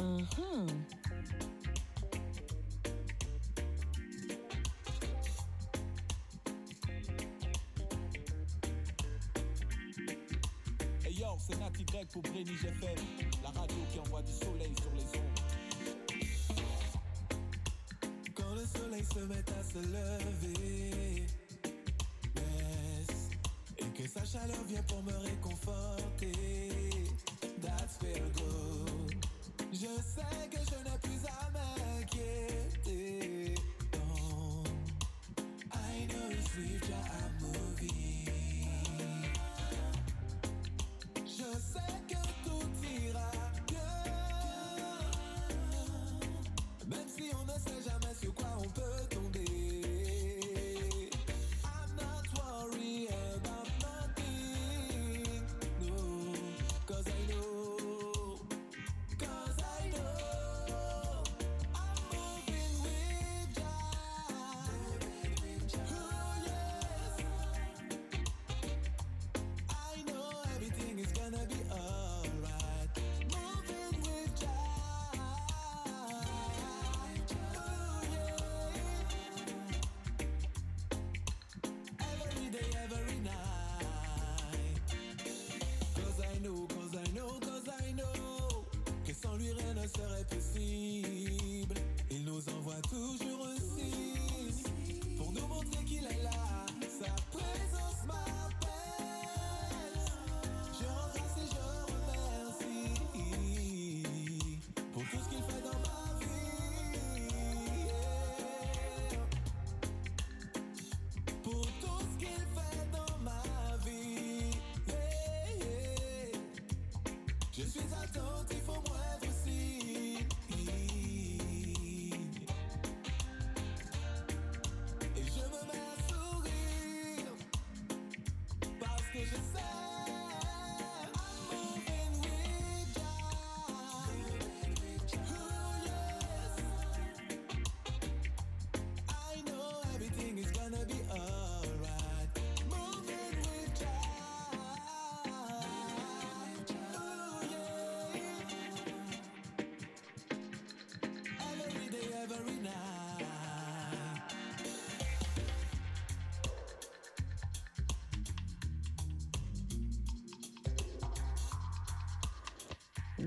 Uhum. Hey yo, c'est Nati Greg pour Brénige FM, la radio qui envoie du soleil sur les ondes. se mette à se lever. Et que sa chaleur vient pour me réconforter. That's feel good. Je sais que je n'ai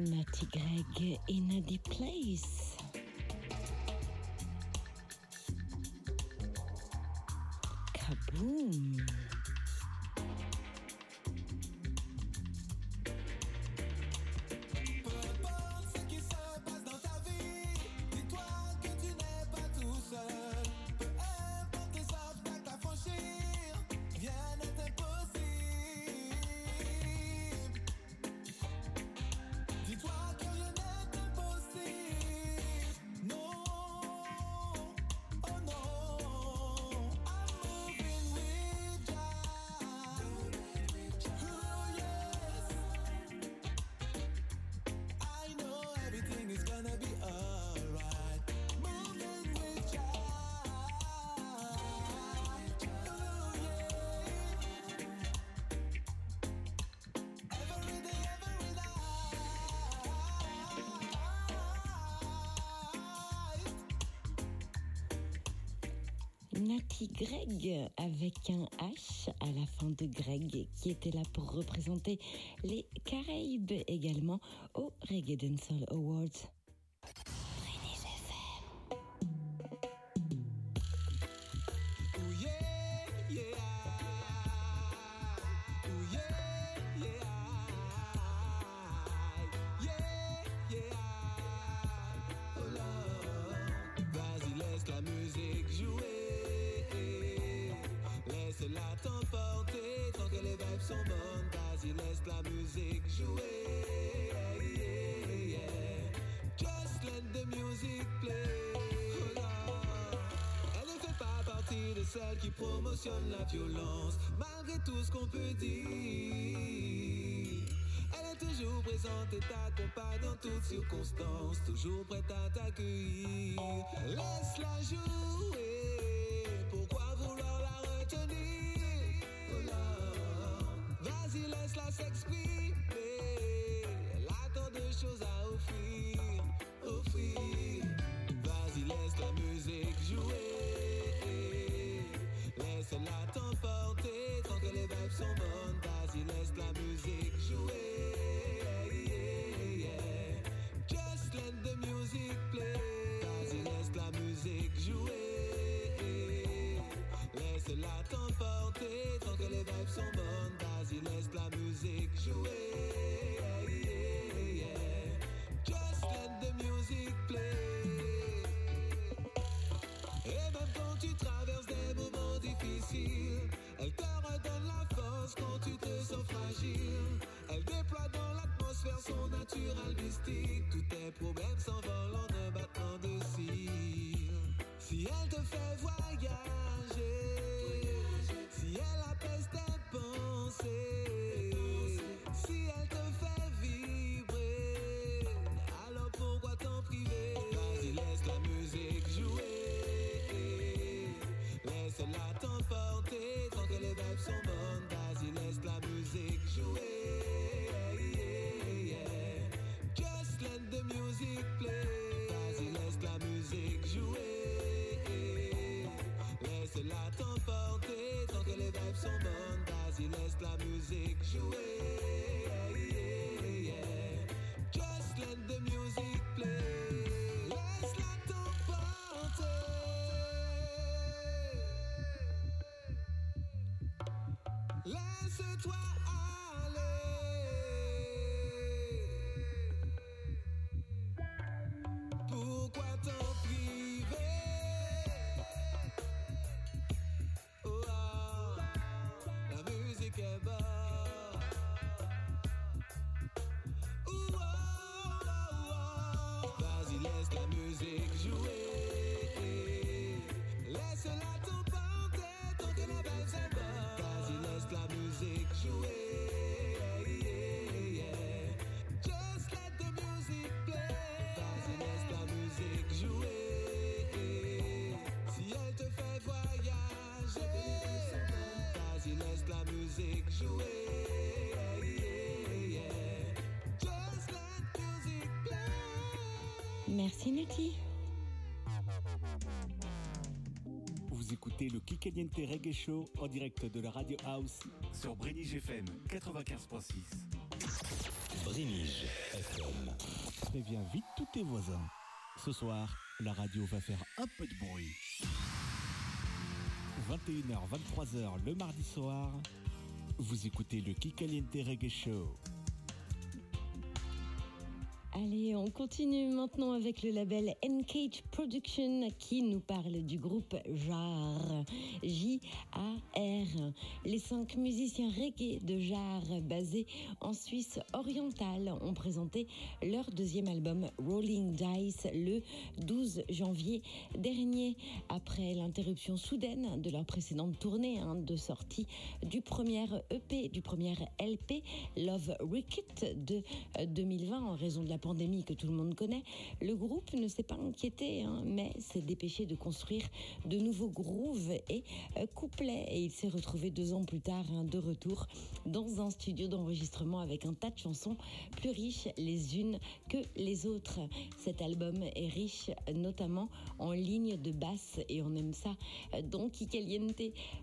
Nutty Greg in a deep place. de Greg qui était là pour représenter les Caraïbes également au Reggae Dancehall Awards. tout ce qu'on peut dire. Elle est toujours présente et t'accompagne en toutes circonstances, toujours prête à t'accueillir. Laisse-la jouer. felt la Merci Nati. Vous écoutez le Kikaliente Reggae Show en direct de la Radio House sur Brenny GFM 95.6. Brénige FM. Préviens vite tous tes voisins. Ce soir, la radio va faire un peu de bruit. 21h, 23h le mardi soir, vous écoutez le Kikaliente Reggae Show. Allez, on continue maintenant avec le label Encage Production qui nous parle du groupe JAR. J-A-R. Les cinq musiciens reggae de JAR basés en Suisse orientale ont présenté leur deuxième album Rolling Dice le 12 janvier dernier après l'interruption soudaine de leur précédente tournée hein, de sortie du premier EP, du premier LP Love Ricket de euh, 2020 en raison de la pandémie que tout le monde connaît, le groupe ne s'est pas inquiété, hein, mais s'est dépêché de construire de nouveaux grooves et euh, couplets. Et il s'est retrouvé deux ans plus tard hein, de retour dans un studio d'enregistrement avec un tas de chansons plus riches les unes que les autres. Cet album est riche notamment en lignes de basse et on aime ça euh, dans Kikaliente.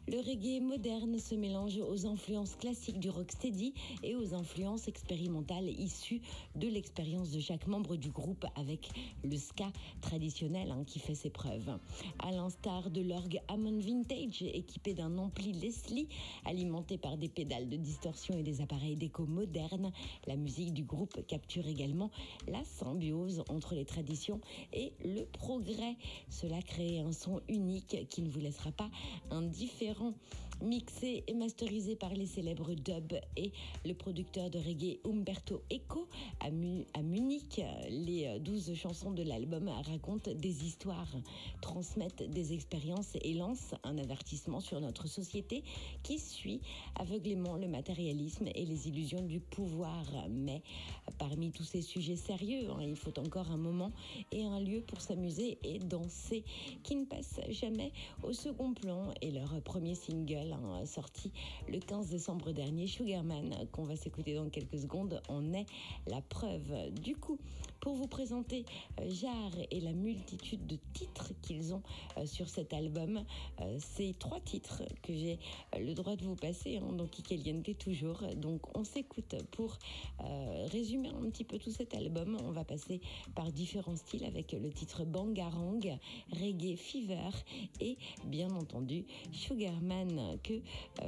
Le reggae moderne se mélange aux influences classiques du rocksteady et aux influences expérimentales issues de l'expérience de chaque membre du groupe avec le ska traditionnel hein, qui fait ses preuves. À l'instar de l'orgue Hammond Vintage équipé d'un ampli Leslie alimenté par des pédales de distorsion et des appareils d'écho modernes, la musique du groupe capture également la symbiose entre les traditions et le progrès. Cela crée un son unique qui ne vous laissera pas indifférent. Mixé et masterisé par les célèbres Dub et le producteur de reggae Umberto Eco à, Mu- à Munich, les 12 chansons de l'album racontent des histoires, transmettent des expériences et lancent un avertissement sur notre société qui suit aveuglément le matérialisme et les illusions du pouvoir. Mais parmi tous ces sujets sérieux, hein, il faut encore un moment et un lieu pour s'amuser et danser qui ne passe jamais au second plan. Et leur premier single, hein, sorti le 15 décembre dernier, Sugarman, qu'on va s'écouter dans quelques secondes, en est la preuve. Du coup, pour vous présenter euh, Jar et la multitude de titres qu'ils ont euh, sur cet album, euh, c'est trois titres que j'ai le droit de vous passer, hein, donc Ikeliente toujours. Donc on s'écoute pour résumer un petit peu tout cet album. On va passer par différents styles avec le titre Bangarang, Reggae Fever et bien entendu Sugarman que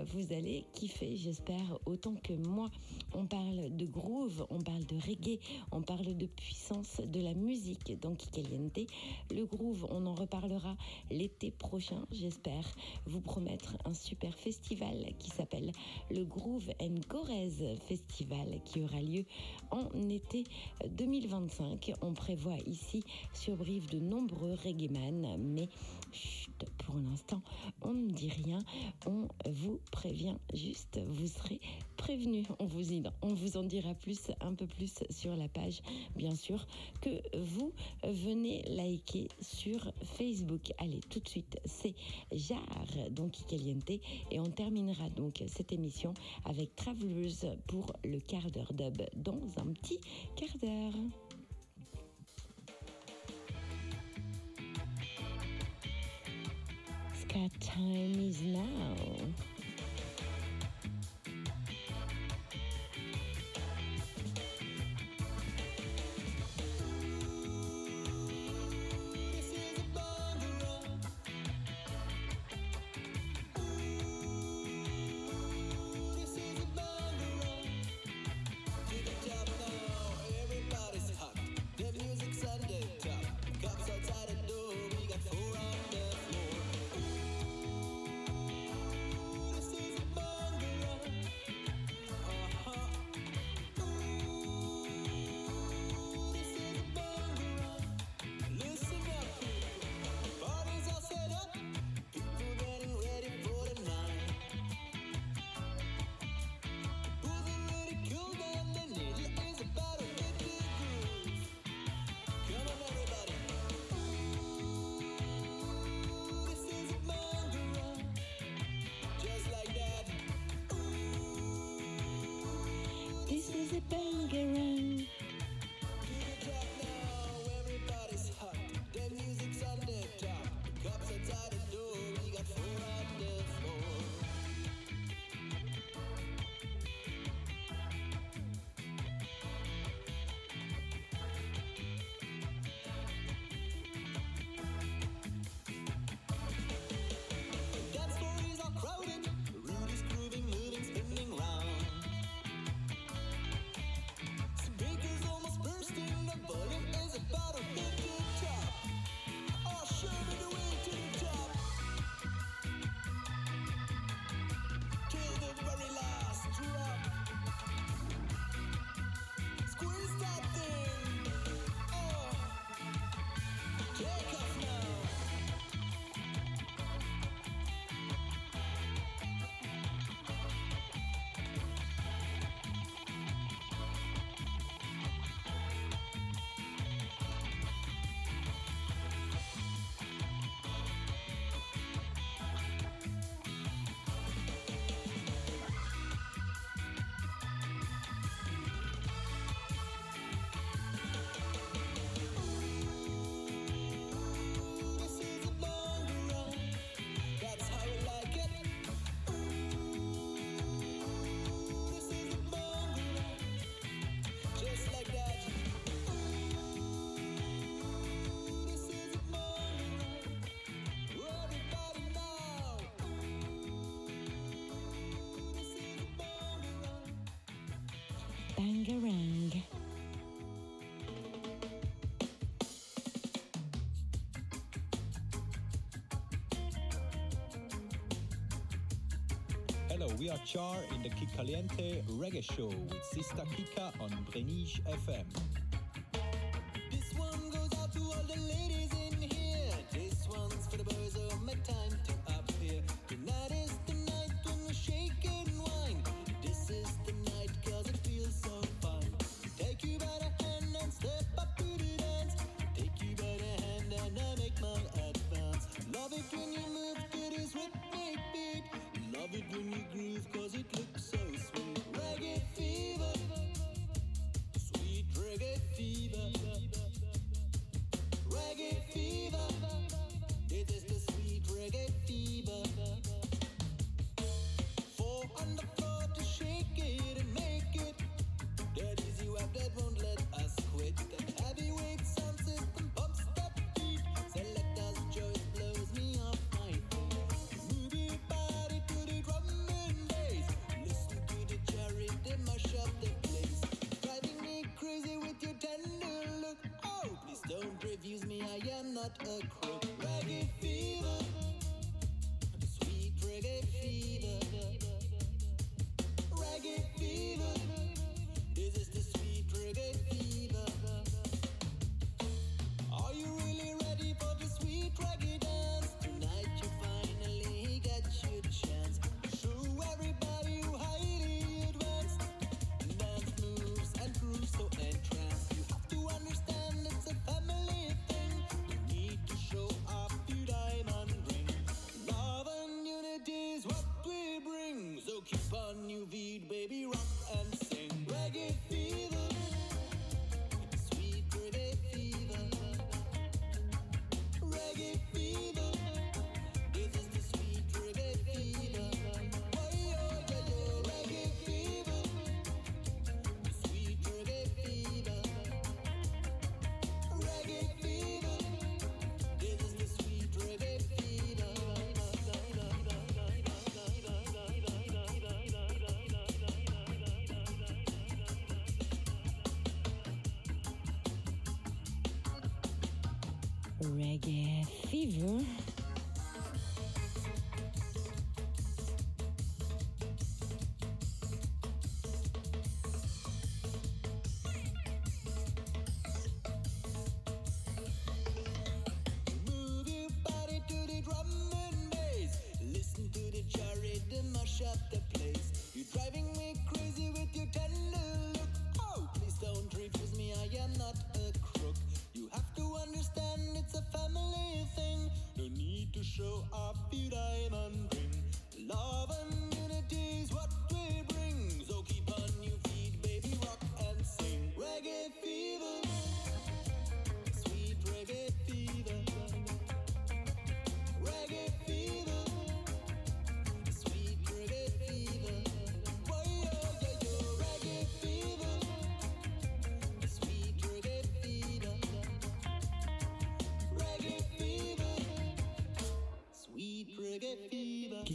vous allez kiffer, j'espère, autant que moi. On parle de groove, on parle de reggae, on parle de puissance de la musique dans Kikaliente. Le groove, on en reparlera l'été prochain, j'espère vous promettre un super festival qui s'appelle le Groove and Corrèze Festival qui aura lieu en été 2025. On prévoit ici sur Brive de nombreux reggaeman, mais pour l'instant, on ne dit rien. On vous prévient juste, vous serez prévenus. On vous, on vous en dira plus, un peu plus sur la page, bien sûr, que vous venez liker sur Facebook. Allez, tout de suite, c'est Jar, donc Caliente, et on terminera donc cette émission avec Travelers pour le quart d'heure dub dans un petit quart d'heure. Scat time is now. we are Char in the Kikaliente Reggae Show with Sister Kika on Brenige FM.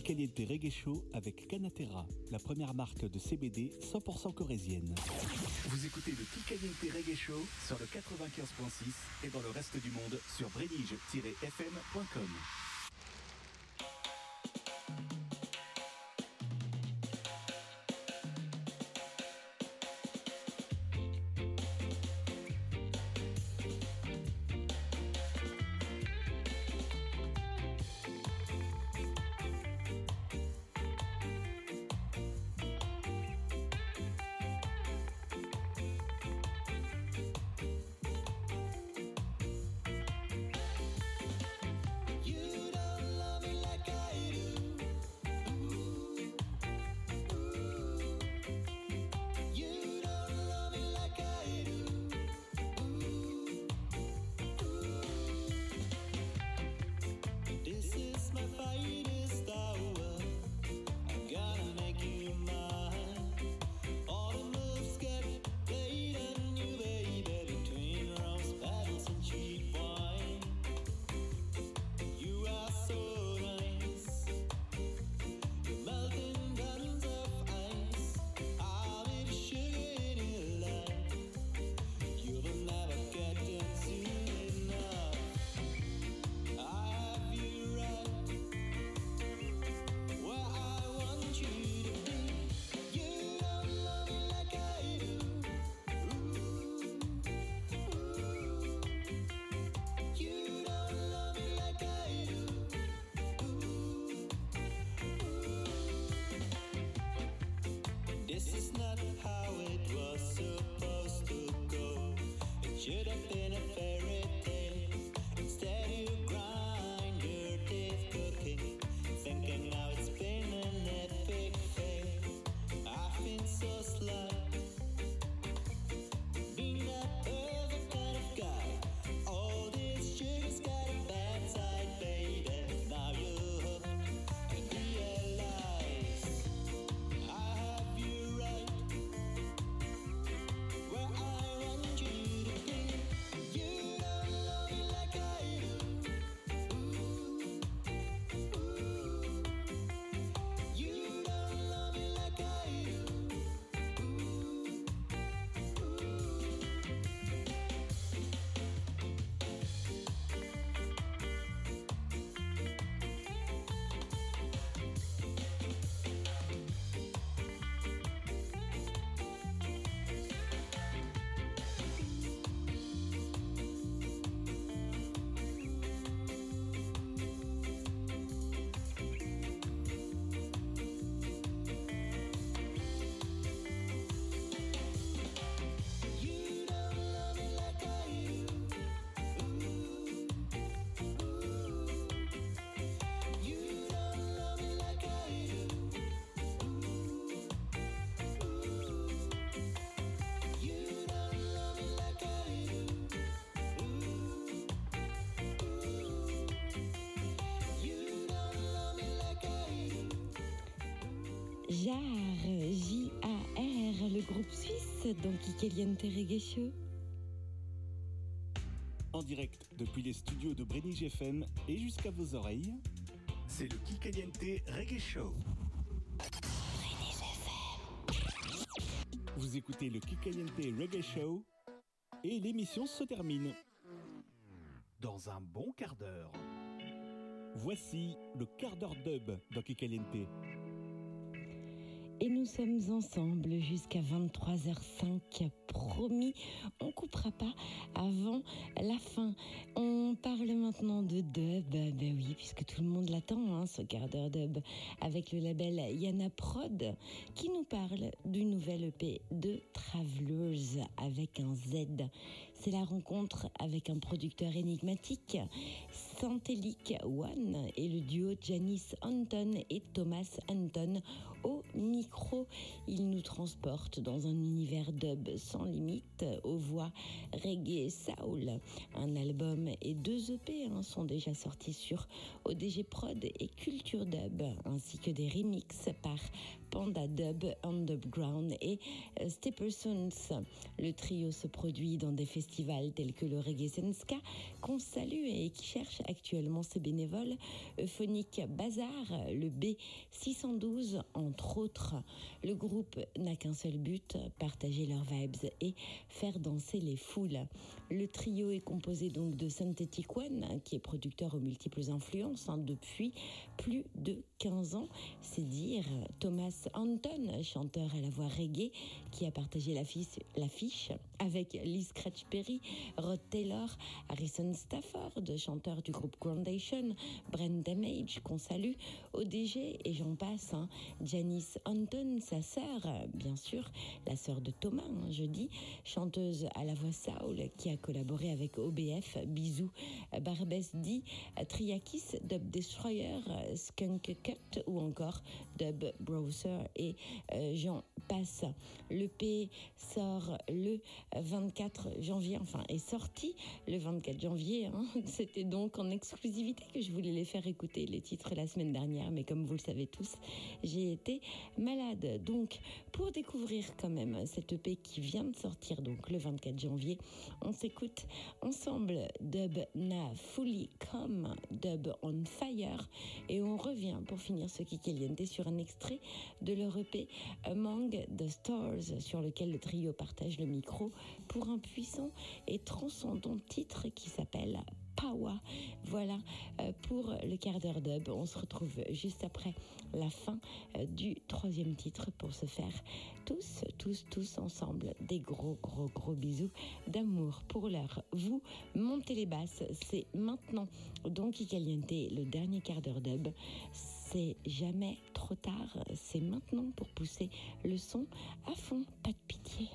Kikaliente Reggae Show avec Canatera, la première marque de CBD 100% corésienne? Vous écoutez le Kikaliente Reggae Show sur le 95.6 et dans le reste du monde sur brédige-fm.com. JAR, J-A-R, le groupe suisse dans Kikaliente Reggae Show. En direct depuis les studios de Brénig FM et jusqu'à vos oreilles, c'est le Kikaliente Reggae Show. Vous écoutez le Kikaliente Reggae Show et l'émission se termine. Dans un bon quart d'heure. Voici le quart d'heure dub dans Kikaliente. Et nous sommes ensemble jusqu'à 23h05. Promis, on coupera pas avant la fin. On parle maintenant de dub. Ben oui, puisque tout le monde l'attend, hein, ce quart d'heure dub, avec le label Yana Prod, qui nous parle du nouvel EP de Travelers avec un Z. C'est la rencontre avec un producteur énigmatique, Santelic One, et le duo Janice Anton et Thomas Anton au micro. Ils nous transportent dans un univers dub sans limite, aux voix reggae soul. Un album et deux EP hein, sont déjà sortis sur ODG Prod et Culture Dub, ainsi que des remixes par Panda Dub Underground et Steppersons. Le trio se produit dans des festivals festivals tels que le Reggae Senska, qu'on salue et qui cherche actuellement ses bénévoles, Euphonique Bazar, le B612, entre autres. Le groupe n'a qu'un seul but, partager leurs vibes et faire danser les foules. Le trio est composé donc de Synthetic One, qui est producteur aux multiples influences hein, depuis plus de 15 ans. C'est dire Thomas Anton, chanteur à la voix reggae, qui a partagé l'affiche l'affiche avec Lee Scratch Perry, Rod Taylor, Harrison Stafford, chanteur du groupe Groundation, Brent Damage, qu'on salue, ODG et j'en passe. hein. Janice Anton, sa sœur, bien sûr, la sœur de Thomas, hein, je dis, chanteuse à la voix Saul, qui a collaboré avec OBF, Bisous, Barbès D, Triakis, Dub Destroyer, Skunk Cut ou encore Dub Browser et euh, j'en passe. Le P sort le 24 janvier, enfin est sorti le 24 janvier. hein. <laughs> C'était donc en exclusivité que je voulais les faire écouter les titres la semaine dernière, mais comme vous le savez tous, j'ai été malade. Donc pour découvrir quand même cette EP qui vient de sortir donc le 24 janvier, on s'écoute ensemble Dub Na Fully Come, Dub on Fire, et on revient pour finir ce qui sur un extrait de leur EP Among the Stars, sur lequel le trio partage le micro pour un puissant et transcendant titre qui s'appelle Power. Voilà euh, pour le quart d'heure dub. On se retrouve juste après la fin euh, du troisième titre pour se faire tous, tous, tous ensemble des gros, gros, gros bisous d'amour pour l'heure. Vous montez les basses, c'est maintenant donc Caliente, le dernier quart d'heure dub. C'est jamais trop tard, c'est maintenant pour pousser le son à fond, pas de pitié.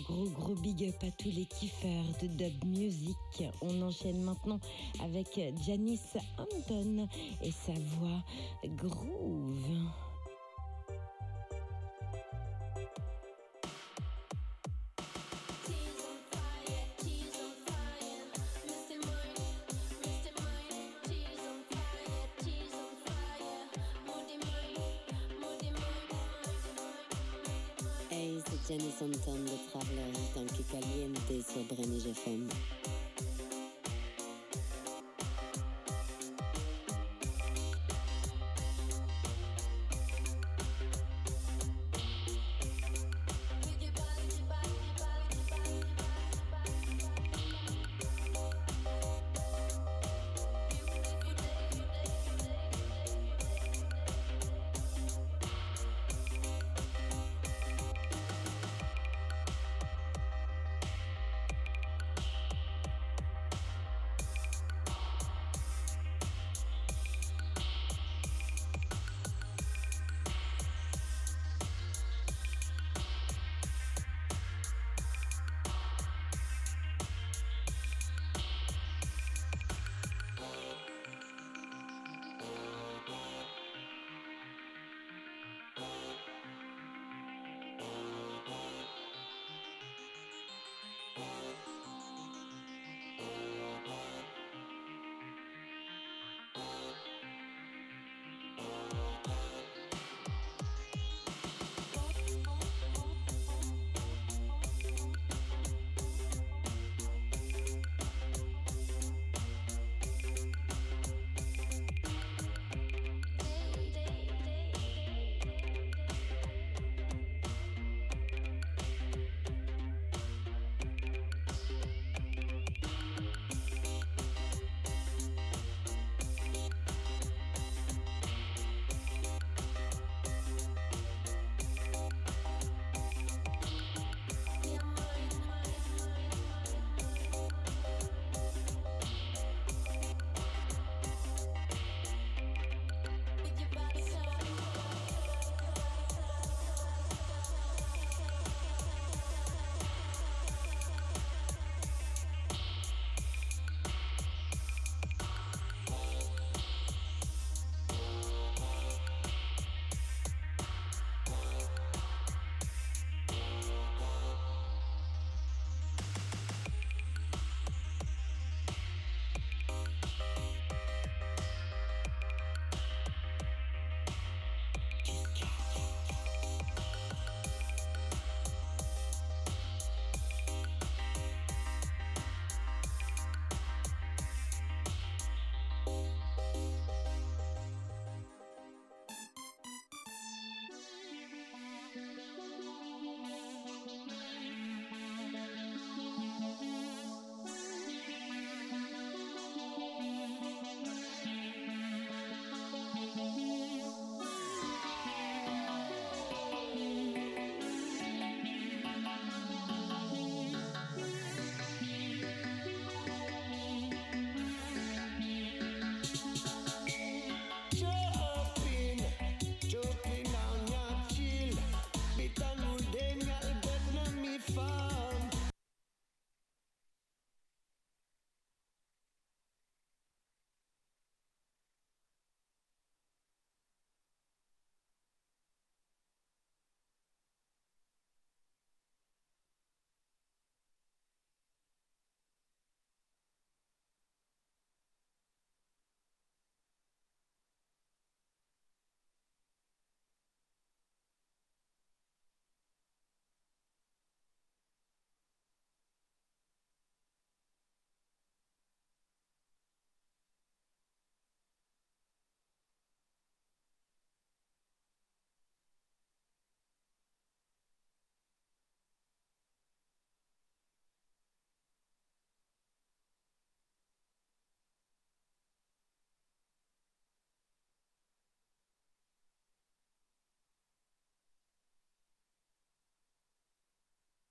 Gros, gros, gros big up à tous les kiffeurs de dub music. On enchaîne maintenant avec Janice Hampton et sa voix groove.